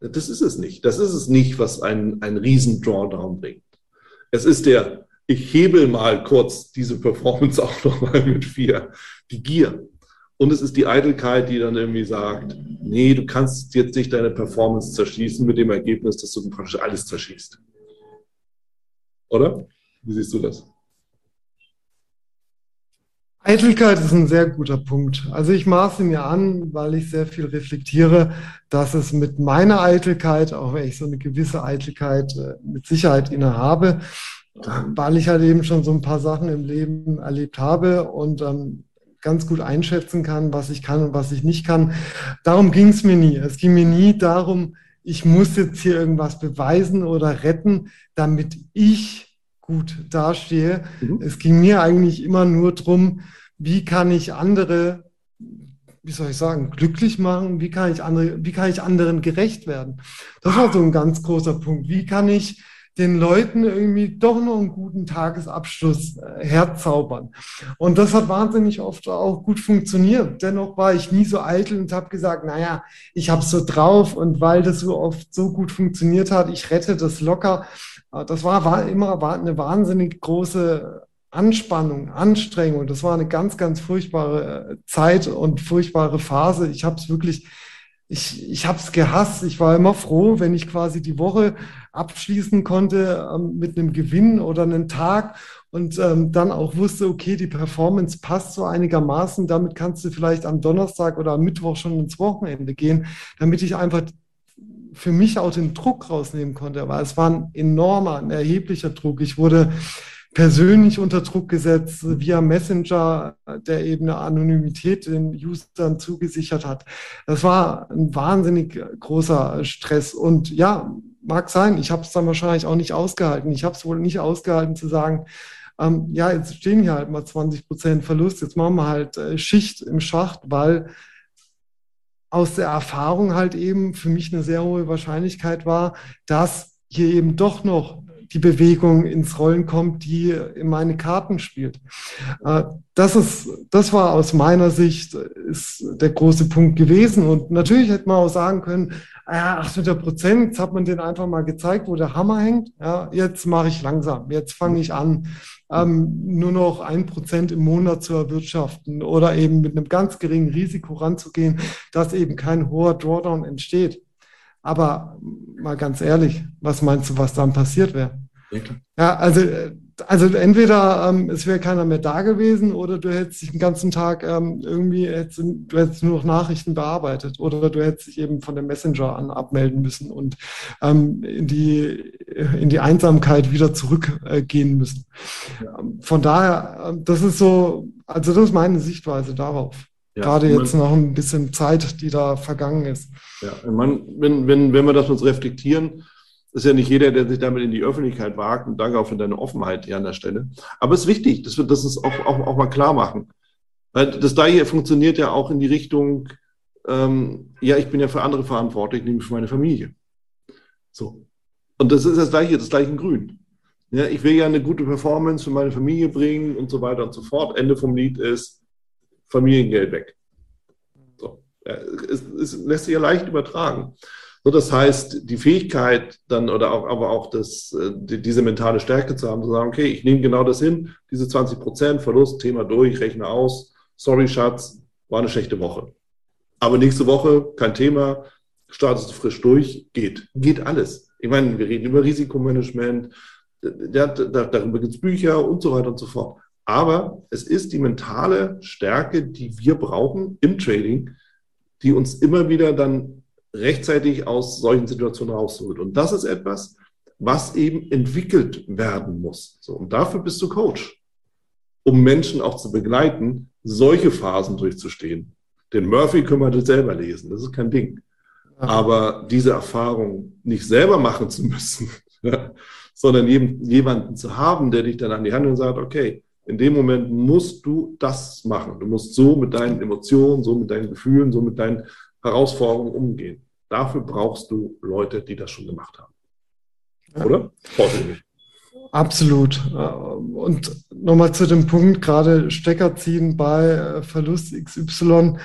Das ist es nicht. Das ist es nicht, was einen, einen riesen Drawdown bringt. Es ist der, ich hebel mal kurz diese Performance [laughs] auch nochmal mit vier, die Gier. Und es ist die Eitelkeit, die dann irgendwie sagt, nee, du kannst jetzt nicht deine Performance zerschießen mit dem Ergebnis, dass du praktisch alles zerschießt. Oder? Wie siehst du das? Eitelkeit ist ein sehr guter Punkt. Also ich maße mir an, weil ich sehr viel reflektiere, dass es mit meiner Eitelkeit, auch wenn ich so eine gewisse Eitelkeit äh, mit Sicherheit inne habe, weil ich halt eben schon so ein paar Sachen im Leben erlebt habe und ähm, ganz gut einschätzen kann, was ich kann und was ich nicht kann. Darum ging es mir nie. Es ging mir nie darum, ich muss jetzt hier irgendwas beweisen oder retten, damit ich gut dastehe. Mhm. Es ging mir eigentlich immer nur darum, wie kann ich andere wie soll ich sagen, glücklich machen? Wie kann ich andere, wie kann ich anderen gerecht werden? Das war so ein ganz großer Punkt. Wie kann ich den Leuten irgendwie doch noch einen guten Tagesabschluss äh, herzaubern. Und das hat wahnsinnig oft auch gut funktioniert. Dennoch war ich nie so eitel und habe gesagt, naja, ich habe so drauf und weil das so oft so gut funktioniert hat, ich rette das locker. Das war, war immer war eine wahnsinnig große Anspannung, Anstrengung. Das war eine ganz, ganz furchtbare äh, Zeit und furchtbare Phase. Ich habe es wirklich, ich, ich habe es gehasst. Ich war immer froh, wenn ich quasi die Woche abschließen konnte ähm, mit einem Gewinn oder einem Tag und ähm, dann auch wusste, okay, die Performance passt so einigermaßen. Damit kannst du vielleicht am Donnerstag oder am Mittwoch schon ins Wochenende gehen, damit ich einfach für mich auch den Druck rausnehmen konnte. Aber es war ein enormer, ein erheblicher Druck. Ich wurde persönlich unter Druck gesetzt via Messenger, der eben eine Anonymität den Usern zugesichert hat. Das war ein wahnsinnig großer Stress. Und ja, mag sein, ich habe es dann wahrscheinlich auch nicht ausgehalten. Ich habe es wohl nicht ausgehalten zu sagen, ähm, ja, jetzt stehen hier halt mal 20 Prozent Verlust, jetzt machen wir halt äh, Schicht im Schacht, weil aus der Erfahrung halt eben für mich eine sehr hohe Wahrscheinlichkeit war, dass hier eben doch noch die Bewegung ins Rollen kommt, die in meine Karten spielt. Äh, das ist, das war aus meiner Sicht ist der große Punkt gewesen. Und natürlich hätte man auch sagen können, ja, 800 Prozent, jetzt hat man den einfach mal gezeigt, wo der Hammer hängt. Ja, jetzt mache ich langsam, jetzt fange ich an, ähm, nur noch ein Prozent im Monat zu erwirtschaften oder eben mit einem ganz geringen Risiko ranzugehen, dass eben kein hoher Drawdown entsteht. Aber mal ganz ehrlich, was meinst du, was dann passiert wäre? Ja, ja, also, also entweder ähm, es wäre keiner mehr da gewesen oder du hättest dich den ganzen Tag ähm, irgendwie, hättest, du hättest nur noch Nachrichten bearbeitet oder du hättest dich eben von dem Messenger an abmelden müssen und ähm, in, die, in die Einsamkeit wieder zurückgehen äh, müssen. Ja. Von daher, äh, das ist so, also das ist meine Sichtweise darauf. Ja, Gerade jetzt noch ein bisschen Zeit, die da vergangen ist. Ja, man, wenn, wenn, wenn wir das uns reflektieren, ist ja nicht jeder, der sich damit in die Öffentlichkeit wagt. Und danke auch für deine Offenheit hier an der Stelle. Aber es ist wichtig, dass wir das auch, auch, auch mal klar machen. Weil das da hier funktioniert ja auch in die Richtung, ähm, ja, ich bin ja für andere verantwortlich, nämlich für meine Familie. So. Und das ist das gleiche, das gleiche in Grün. Ja, ich will ja eine gute Performance für meine Familie bringen und so weiter und so fort. Ende vom Lied ist, Familiengeld weg. So. Es, es, lässt sich ja leicht übertragen. So, das heißt, die Fähigkeit dann oder auch, aber auch das, äh, die, diese mentale Stärke zu haben, zu sagen, okay, ich nehme genau das hin, diese 20 Prozent Verlust, Thema durch, rechne aus, sorry Schatz, war eine schlechte Woche. Aber nächste Woche kein Thema, startest du frisch durch, geht, geht alles. Ich meine, wir reden über Risikomanagement, darüber gibt es Bücher und so weiter und so fort. Aber es ist die mentale Stärke, die wir brauchen im Trading, die uns immer wieder dann rechtzeitig aus solchen Situationen rausholt. Und das ist etwas, was eben entwickelt werden muss. So, und dafür bist du Coach, um Menschen auch zu begleiten, solche Phasen durchzustehen. Den Murphy können wir selber lesen, das ist kein Ding. Aber diese Erfahrung nicht selber machen zu müssen, [laughs] sondern jemanden zu haben, der dich dann an die Hand und sagt, okay, in dem Moment musst du das machen. Du musst so mit deinen Emotionen, so mit deinen Gefühlen, so mit deinen Herausforderungen umgehen. Dafür brauchst du Leute, die das schon gemacht haben. Oder? Vorsichtig. Absolut. Und nochmal zu dem Punkt, gerade Stecker ziehen bei äh, Verlust XY.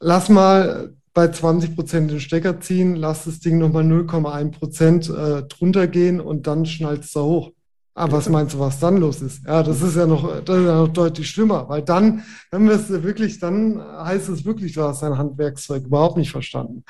Lass mal bei 20 Prozent den Stecker ziehen, lass das Ding nochmal 0,1 Prozent äh, drunter gehen und dann schnallst du hoch. Ah, was meinst du, was dann los ist? Ja, das ist ja noch, das ist ja noch deutlich schlimmer, weil dann, dann wirst du wirklich, dann heißt es wirklich, du hast dein Handwerkszeug überhaupt nicht verstanden.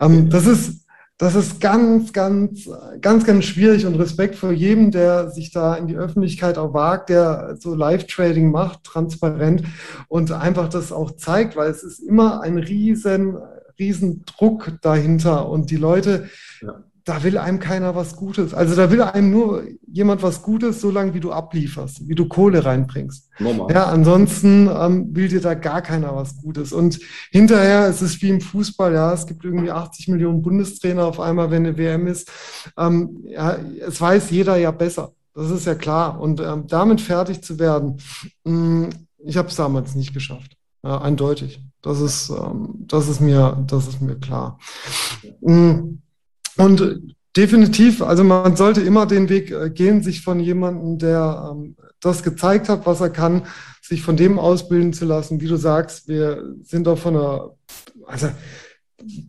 Ähm, das ist, das ist ganz, ganz, ganz, ganz schwierig und Respekt vor jedem, der sich da in die Öffentlichkeit auch wagt, der so Live-Trading macht, transparent und einfach das auch zeigt, weil es ist immer ein riesen, riesen Druck dahinter und die Leute, ja da will einem keiner was Gutes. Also da will einem nur jemand was Gutes, solange wie du ablieferst, wie du Kohle reinbringst. Normal. Ja, ansonsten ähm, will dir da gar keiner was Gutes. Und hinterher ist es wie im Fußball, ja, es gibt irgendwie 80 Millionen Bundestrainer auf einmal, wenn eine WM ist. Ähm, ja, es weiß jeder ja besser. Das ist ja klar. Und ähm, damit fertig zu werden, mh, hm, ich habe es damals nicht geschafft. Ja, eindeutig. Das ist, ähm, das ist mir, das ist mir klar. Mh, hm, und definitiv, also man sollte immer den Weg äh, gehen, sich von jemandem, der ähm, das gezeigt hat, was er kann, sich von dem ausbilden zu lassen. Wie du sagst, wir sind auch von einer also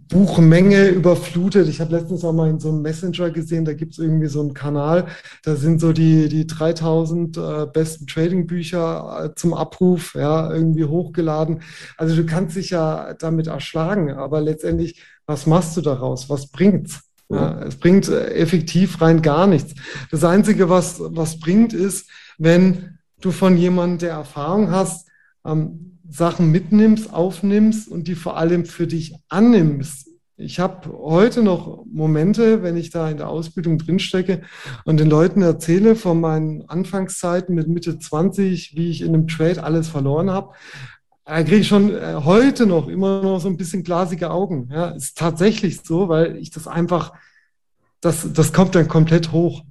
Buchmenge überflutet. Ich habe letztens auch mal in so einem Messenger gesehen, da gibt es irgendwie so einen Kanal, da sind so die, die 3000 äh, besten Trading-Bücher äh, zum Abruf, ja, irgendwie hochgeladen. Also du kannst dich ja damit erschlagen, aber letztendlich, was machst du daraus? Was bringt's? Ja, es bringt äh, effektiv rein gar nichts. Das Einzige, was, was bringt, ist, wenn du von jemandem, der Erfahrung hast, ähm, Sachen mitnimmst, aufnimmst und die vor allem für dich annimmst. Ich habe heute noch Momente, wenn ich da in der Ausbildung drinstecke und den Leuten erzähle von meinen Anfangszeiten mit Mitte 20, wie ich in einem Trade alles verloren habe, da kriege ich schon äh, heute noch immer noch so ein bisschen glasige Augen. Ja, ist tatsächlich so, weil ich das einfach, das, das kommt dann komplett hoch.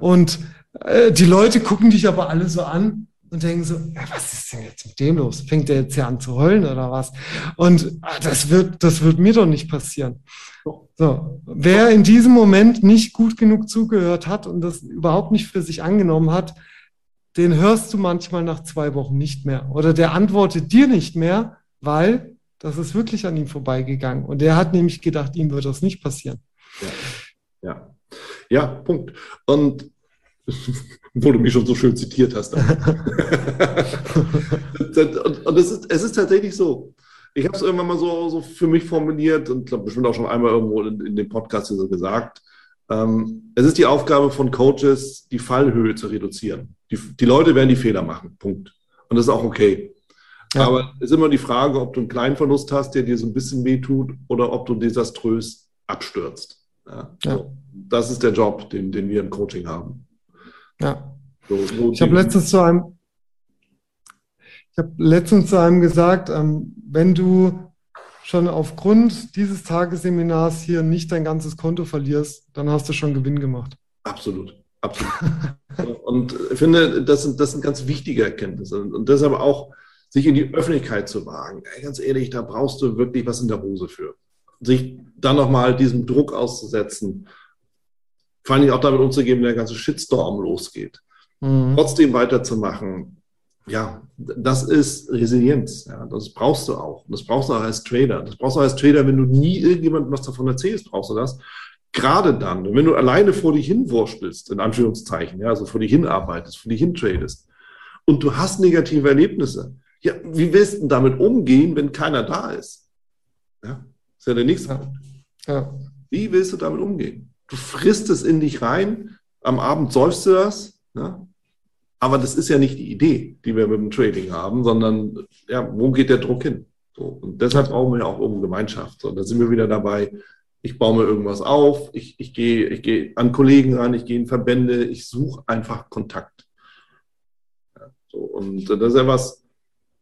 Und äh, die Leute gucken dich aber alle so an und denken so, ja, was ist denn jetzt mit dem los? Fängt der jetzt hier an zu heulen oder was? Und ah, das wird, das wird mir doch nicht passieren. So, wer in diesem Moment nicht gut genug zugehört hat und das überhaupt nicht für sich angenommen hat, den hörst du manchmal nach zwei Wochen nicht mehr. Oder der antwortet dir nicht mehr, weil das ist wirklich an ihm vorbeigegangen. Und der hat nämlich gedacht, ihm wird das nicht passieren. Ja, ja. ja Punkt. Und [laughs] wo du mich schon so schön zitiert hast. [laughs] und, und es, ist, es ist tatsächlich so. Ich habe es irgendwann mal so, so für mich formuliert und glaube bestimmt auch schon einmal irgendwo in, in dem Podcast gesagt. Ähm, es ist die Aufgabe von Coaches, die Fallhöhe zu reduzieren. Die, die Leute werden die Fehler machen. Punkt. Und das ist auch okay. Ja. Aber es ist immer die Frage, ob du einen kleinen Verlust hast, der dir so ein bisschen wehtut, oder ob du desaströs abstürzt. Ja, ja. So, das ist der Job, den, den wir im Coaching haben. Ja. So, so ich habe letztens zu einem, ich habe letztens zu einem gesagt, ähm, wenn du schon aufgrund dieses Tagesseminars hier nicht dein ganzes Konto verlierst, dann hast du schon Gewinn gemacht. Absolut, absolut. [laughs] und ich finde, das sind, das sind ganz wichtige Erkenntnisse. Und deshalb auch, sich in die Öffentlichkeit zu wagen. Ey, ganz ehrlich, da brauchst du wirklich was in der Hose für. Sich dann nochmal diesem Druck auszusetzen, vor allem auch damit umzugehen, wenn der ganze Shitstorm losgeht. Mhm. Trotzdem weiterzumachen, ja, das ist Resilienz. Ja, das brauchst du auch. Das brauchst du auch als Trader. Das brauchst du auch als Trader, wenn du nie irgendjemandem was davon erzählst, brauchst du das. Gerade dann, wenn du alleine vor dich hinwurschtelst, in Anführungszeichen, ja, also vor dich hinarbeitest, vor dich hintradest und du hast negative Erlebnisse. Ja, wie willst du denn damit umgehen, wenn keiner da ist? Ja, ist ja der nächste Punkt. Ja. Wie willst du damit umgehen? Du frisst es in dich rein, am Abend säufst du das, ja, aber das ist ja nicht die Idee, die wir mit dem Trading haben, sondern ja, wo geht der Druck hin? So, und deshalb brauchen wir ja auch irgendeine Gemeinschaft. So, da sind wir wieder dabei. Ich baue mir irgendwas auf, ich, ich gehe ich gehe an Kollegen ran, ich gehe in Verbände, ich suche einfach Kontakt. Ja, so, und das ist ja was,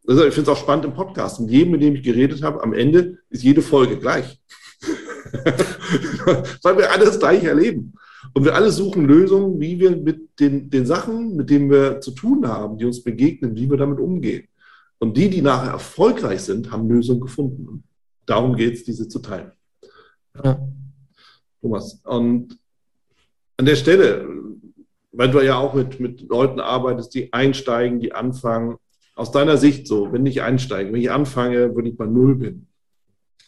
also ich finde es auch spannend im Podcast. Mit jedem, mit dem ich geredet habe, am Ende ist jede Folge gleich. [laughs] Weil wir alles gleich erleben. Und wir alle suchen Lösungen, wie wir mit den, den Sachen, mit denen wir zu tun haben, die uns begegnen, wie wir damit umgehen. Und die, die nachher erfolgreich sind, haben Lösungen gefunden. darum geht es, diese zu teilen. Ja. Thomas, und an der Stelle, weil du ja auch mit, mit Leuten arbeitest, die einsteigen, die anfangen, aus deiner Sicht so, wenn ich einsteige, wenn ich anfange, wenn ich bei Null bin,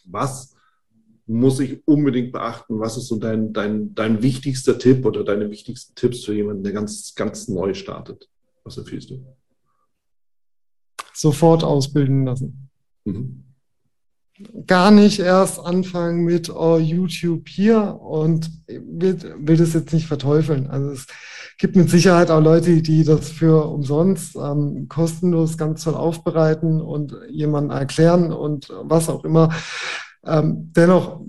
was muss ich unbedingt beachten? Was ist so dein, dein, dein wichtigster Tipp oder deine wichtigsten Tipps für jemanden, der ganz, ganz neu startet? Was empfiehlst du? Sofort ausbilden lassen. Mhm. Gar nicht erst anfangen mit oh, YouTube hier und will, will das jetzt nicht verteufeln. Also es gibt mit Sicherheit auch Leute, die das für umsonst ähm, kostenlos ganz toll aufbereiten und jemandem erklären und was auch immer. Ähm, dennoch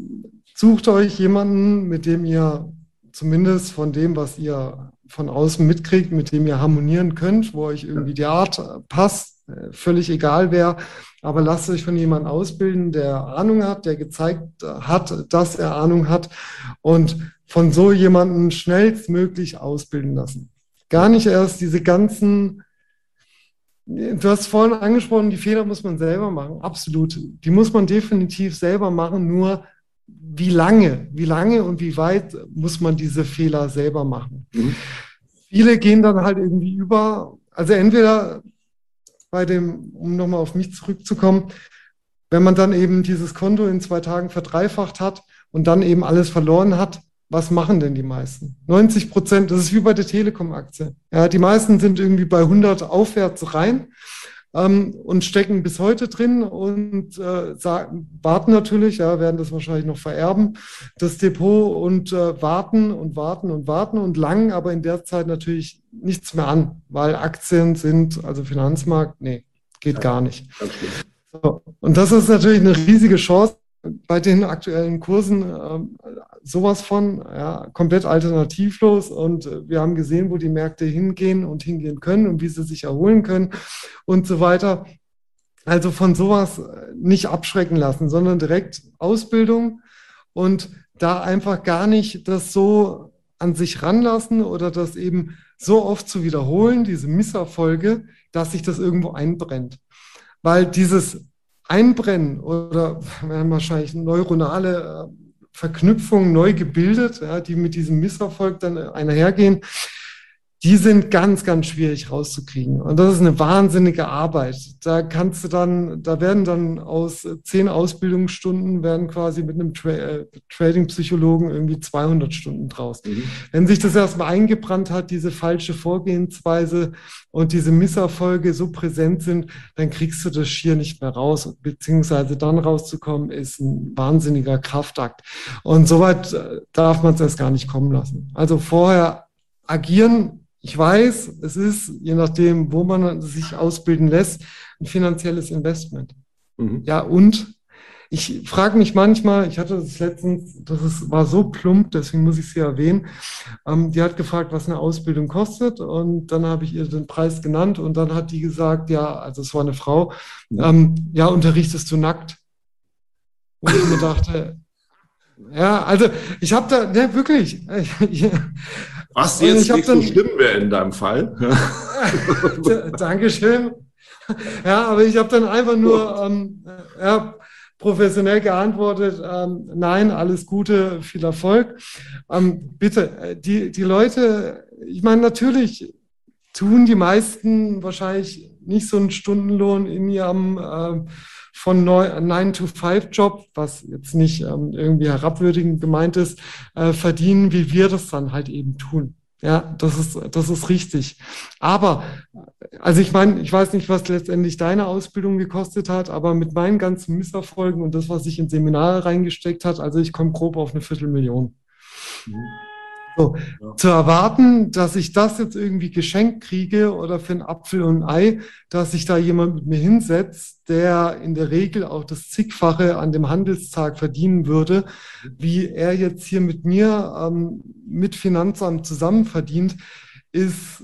sucht euch jemanden, mit dem ihr zumindest von dem, was ihr von außen mitkriegt, mit dem ihr harmonieren könnt, wo euch irgendwie die Art passt, völlig egal wer, aber lasst euch von jemandem ausbilden, der Ahnung hat, der gezeigt hat, dass er Ahnung hat und von so jemandem schnellstmöglich ausbilden lassen. Gar nicht erst diese ganzen Du hast vorhin angesprochen, die Fehler muss man selber machen. Absolut. Die muss man definitiv selber machen. Nur wie lange, wie lange und wie weit muss man diese Fehler selber machen? Mhm. Viele gehen dann halt irgendwie über. Also entweder bei dem, um nochmal auf mich zurückzukommen, wenn man dann eben dieses Konto in zwei Tagen verdreifacht hat und dann eben alles verloren hat, was machen denn die meisten? 90 Prozent, das ist wie bei der Telekom-Aktie. Ja, die meisten sind irgendwie bei 100 aufwärts rein ähm, und stecken bis heute drin und äh, sagen, warten natürlich, ja, werden das wahrscheinlich noch vererben, das Depot und äh, warten und warten und warten und lang, aber in der Zeit natürlich nichts mehr an, weil Aktien sind, also Finanzmarkt, nee, geht gar nicht. So, und das ist natürlich eine riesige Chance bei den aktuellen Kursen äh, sowas von ja, komplett alternativlos und äh, wir haben gesehen, wo die Märkte hingehen und hingehen können und wie sie sich erholen können und so weiter. Also von sowas äh, nicht abschrecken lassen, sondern direkt Ausbildung und da einfach gar nicht das so an sich ranlassen oder das eben so oft zu wiederholen, diese Misserfolge, dass sich das irgendwo einbrennt. Weil dieses Einbrennen oder werden wahrscheinlich neuronale äh, Verknüpfungen neu gebildet, ja, die mit diesem Misserfolg dann einhergehen die sind ganz, ganz schwierig rauszukriegen. Und das ist eine wahnsinnige Arbeit. Da kannst du dann, da werden dann aus zehn Ausbildungsstunden werden quasi mit einem Tra äh, Trading-Psychologen irgendwie 200 Stunden draus. Mhm. Wenn sich das erstmal eingebrannt hat, diese falsche Vorgehensweise und diese Misserfolge so präsent sind, dann kriegst du das schier nicht mehr raus. Beziehungsweise dann rauszukommen, ist ein wahnsinniger Kraftakt. Und soweit äh, darf man es erst gar nicht kommen lassen. Also vorher agieren, ich weiß, es ist, je nachdem, wo man sich ausbilden lässt, ein finanzielles Investment. Mhm. Ja, und ich frage mich manchmal, ich hatte das letztens, das ist, war so plump, deswegen muss ich sie erwähnen. Ähm, die hat gefragt, was eine Ausbildung kostet und dann habe ich ihr den Preis genannt und dann hat die gesagt, ja, also es war eine Frau, ja, ähm, ja unterrichtest du nackt. Und ich mir dachte, [laughs] ja, also ich habe da, ne, wirklich. Was jetzt nicht so schlimm wäre in deinem Fall. [laughs] Dankeschön. Ja, aber ich habe dann einfach nur ähm, ja, professionell geantwortet, ähm, nein, alles Gute, viel Erfolg. Ähm, bitte, äh, die, die Leute, ich meine, natürlich tun die meisten wahrscheinlich nicht so einen Stundenlohn in ihrem äh, von 9-to-5-Job, was jetzt nicht ähm, irgendwie herabwürdigend gemeint ist, äh, verdienen, wie wir das dann halt eben tun. Ja, das ist, das ist richtig. Aber, also ich meine, ich weiß nicht, was letztendlich deine Ausbildung gekostet hat, aber mit meinen ganzen Misserfolgen und das, was ich in Seminare reingesteckt hat, also ich komme grob auf eine Viertelmillion. Mhm. So, ja. Zu erwarten, dass ich das jetzt irgendwie geschenkt kriege oder für einen Apfel und ein Ei, dass sich da jemand mit mir hinsetzt, der in der Regel auch das zigfache an dem Handelstag verdienen würde, wie er jetzt hier mit mir ähm, mit Finanzamt zusammen verdient, ist,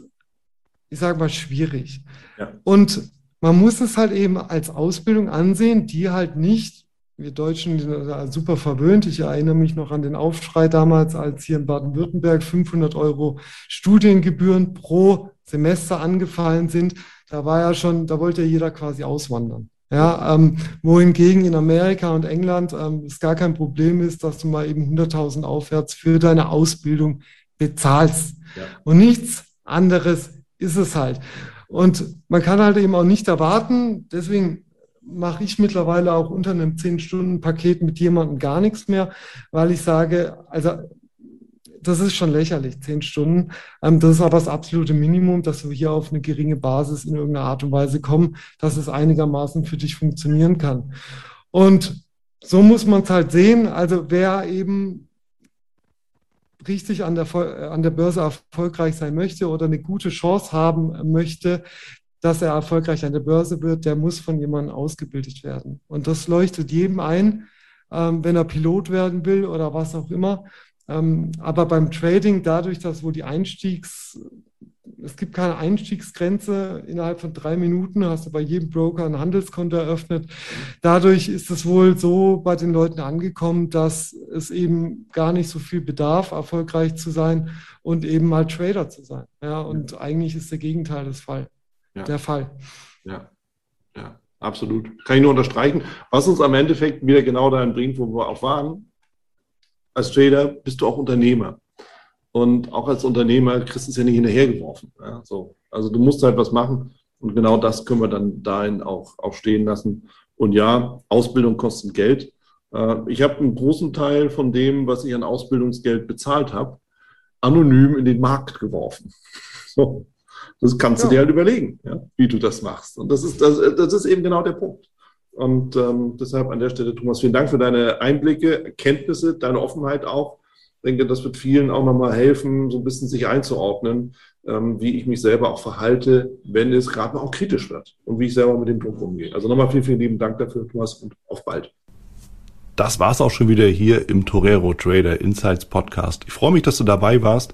ich sage mal, schwierig. Ja. Und man muss es halt eben als Ausbildung ansehen, die halt nicht wir Deutschen sind super verwöhnt. Ich erinnere mich noch an den Aufschrei damals, als hier in Baden-Württemberg 500 Euro Studiengebühren pro Semester angefallen sind. Da war ja schon, da wollte ja jeder quasi auswandern. Ja, ähm, wohingegen in Amerika und England ähm, es gar kein Problem ist, dass du mal eben 100.000 aufwärts für deine Ausbildung bezahlst. Ja. Und nichts anderes ist es halt. Und man kann halt eben auch nicht erwarten, deswegen mache ich mittlerweile auch unter einem 10-Stunden-Paket mit jemandem gar nichts mehr, weil ich sage, also das ist schon lächerlich, 10 Stunden. Ähm, das ist aber das absolute Minimum, dass wir hier auf eine geringe Basis in irgendeiner Art und Weise kommen, dass es einigermaßen für dich funktionieren kann. Und so muss man es halt sehen. Also wer eben richtig an der, an der Börse erfolgreich sein möchte oder eine gute Chance haben möchte, dass er erfolgreich an der Börse wird, der muss von jemandem ausgebildet werden. Und das leuchtet jedem ein, ähm, wenn er Pilot werden will oder was auch immer. Ähm, aber beim Trading, dadurch, dass wo die Einstiegs, es gibt keine Einstiegsgrenze, innerhalb von drei Minuten hast du bei jedem Broker ein Handelskonto eröffnet. Dadurch ist es wohl so bei den Leuten angekommen, dass es eben gar nicht so viel bedarf, erfolgreich zu sein und eben mal Trader zu sein. Ja, und eigentlich ist der Gegenteil des Fall, ja. der Fall. Ja, ja, absolut. Kann ich nur unterstreichen. Was uns am Endeffekt wieder genau dahin bringt, wo wir auch waren, als Trader bist du auch Unternehmer. Und auch als Unternehmer kriegst du es ja nicht hinterhergeworfen. Ja, so. Also du musst halt was machen. Und genau das können wir dann dahin auch, auch stehen lassen. Und ja, Ausbildung kostet Geld. Äh, ich habe einen großen Teil von dem, was ich an Ausbildungsgeld bezahlt habe, anonym in den Markt geworfen. [laughs] So. Das kannst ja. du dir halt überlegen, ja, wie du das machst. Und das ist, das, das ist eben genau der Punkt. Und ähm, deshalb an der Stelle, Thomas, vielen Dank für deine Einblicke, Kenntnisse, deine Offenheit auch. Ich denke, das wird vielen auch nochmal helfen, so ein bisschen sich einzuordnen, ähm, wie ich mich selber auch verhalte, wenn es gerade mal auch kritisch wird und wie ich selber mit dem Druck umgehe. Also nochmal vielen, vielen lieben Dank dafür, Thomas, und auf bald. Das war's auch schon wieder hier im Torero Trader Insights Podcast. Ich freue mich, dass du dabei warst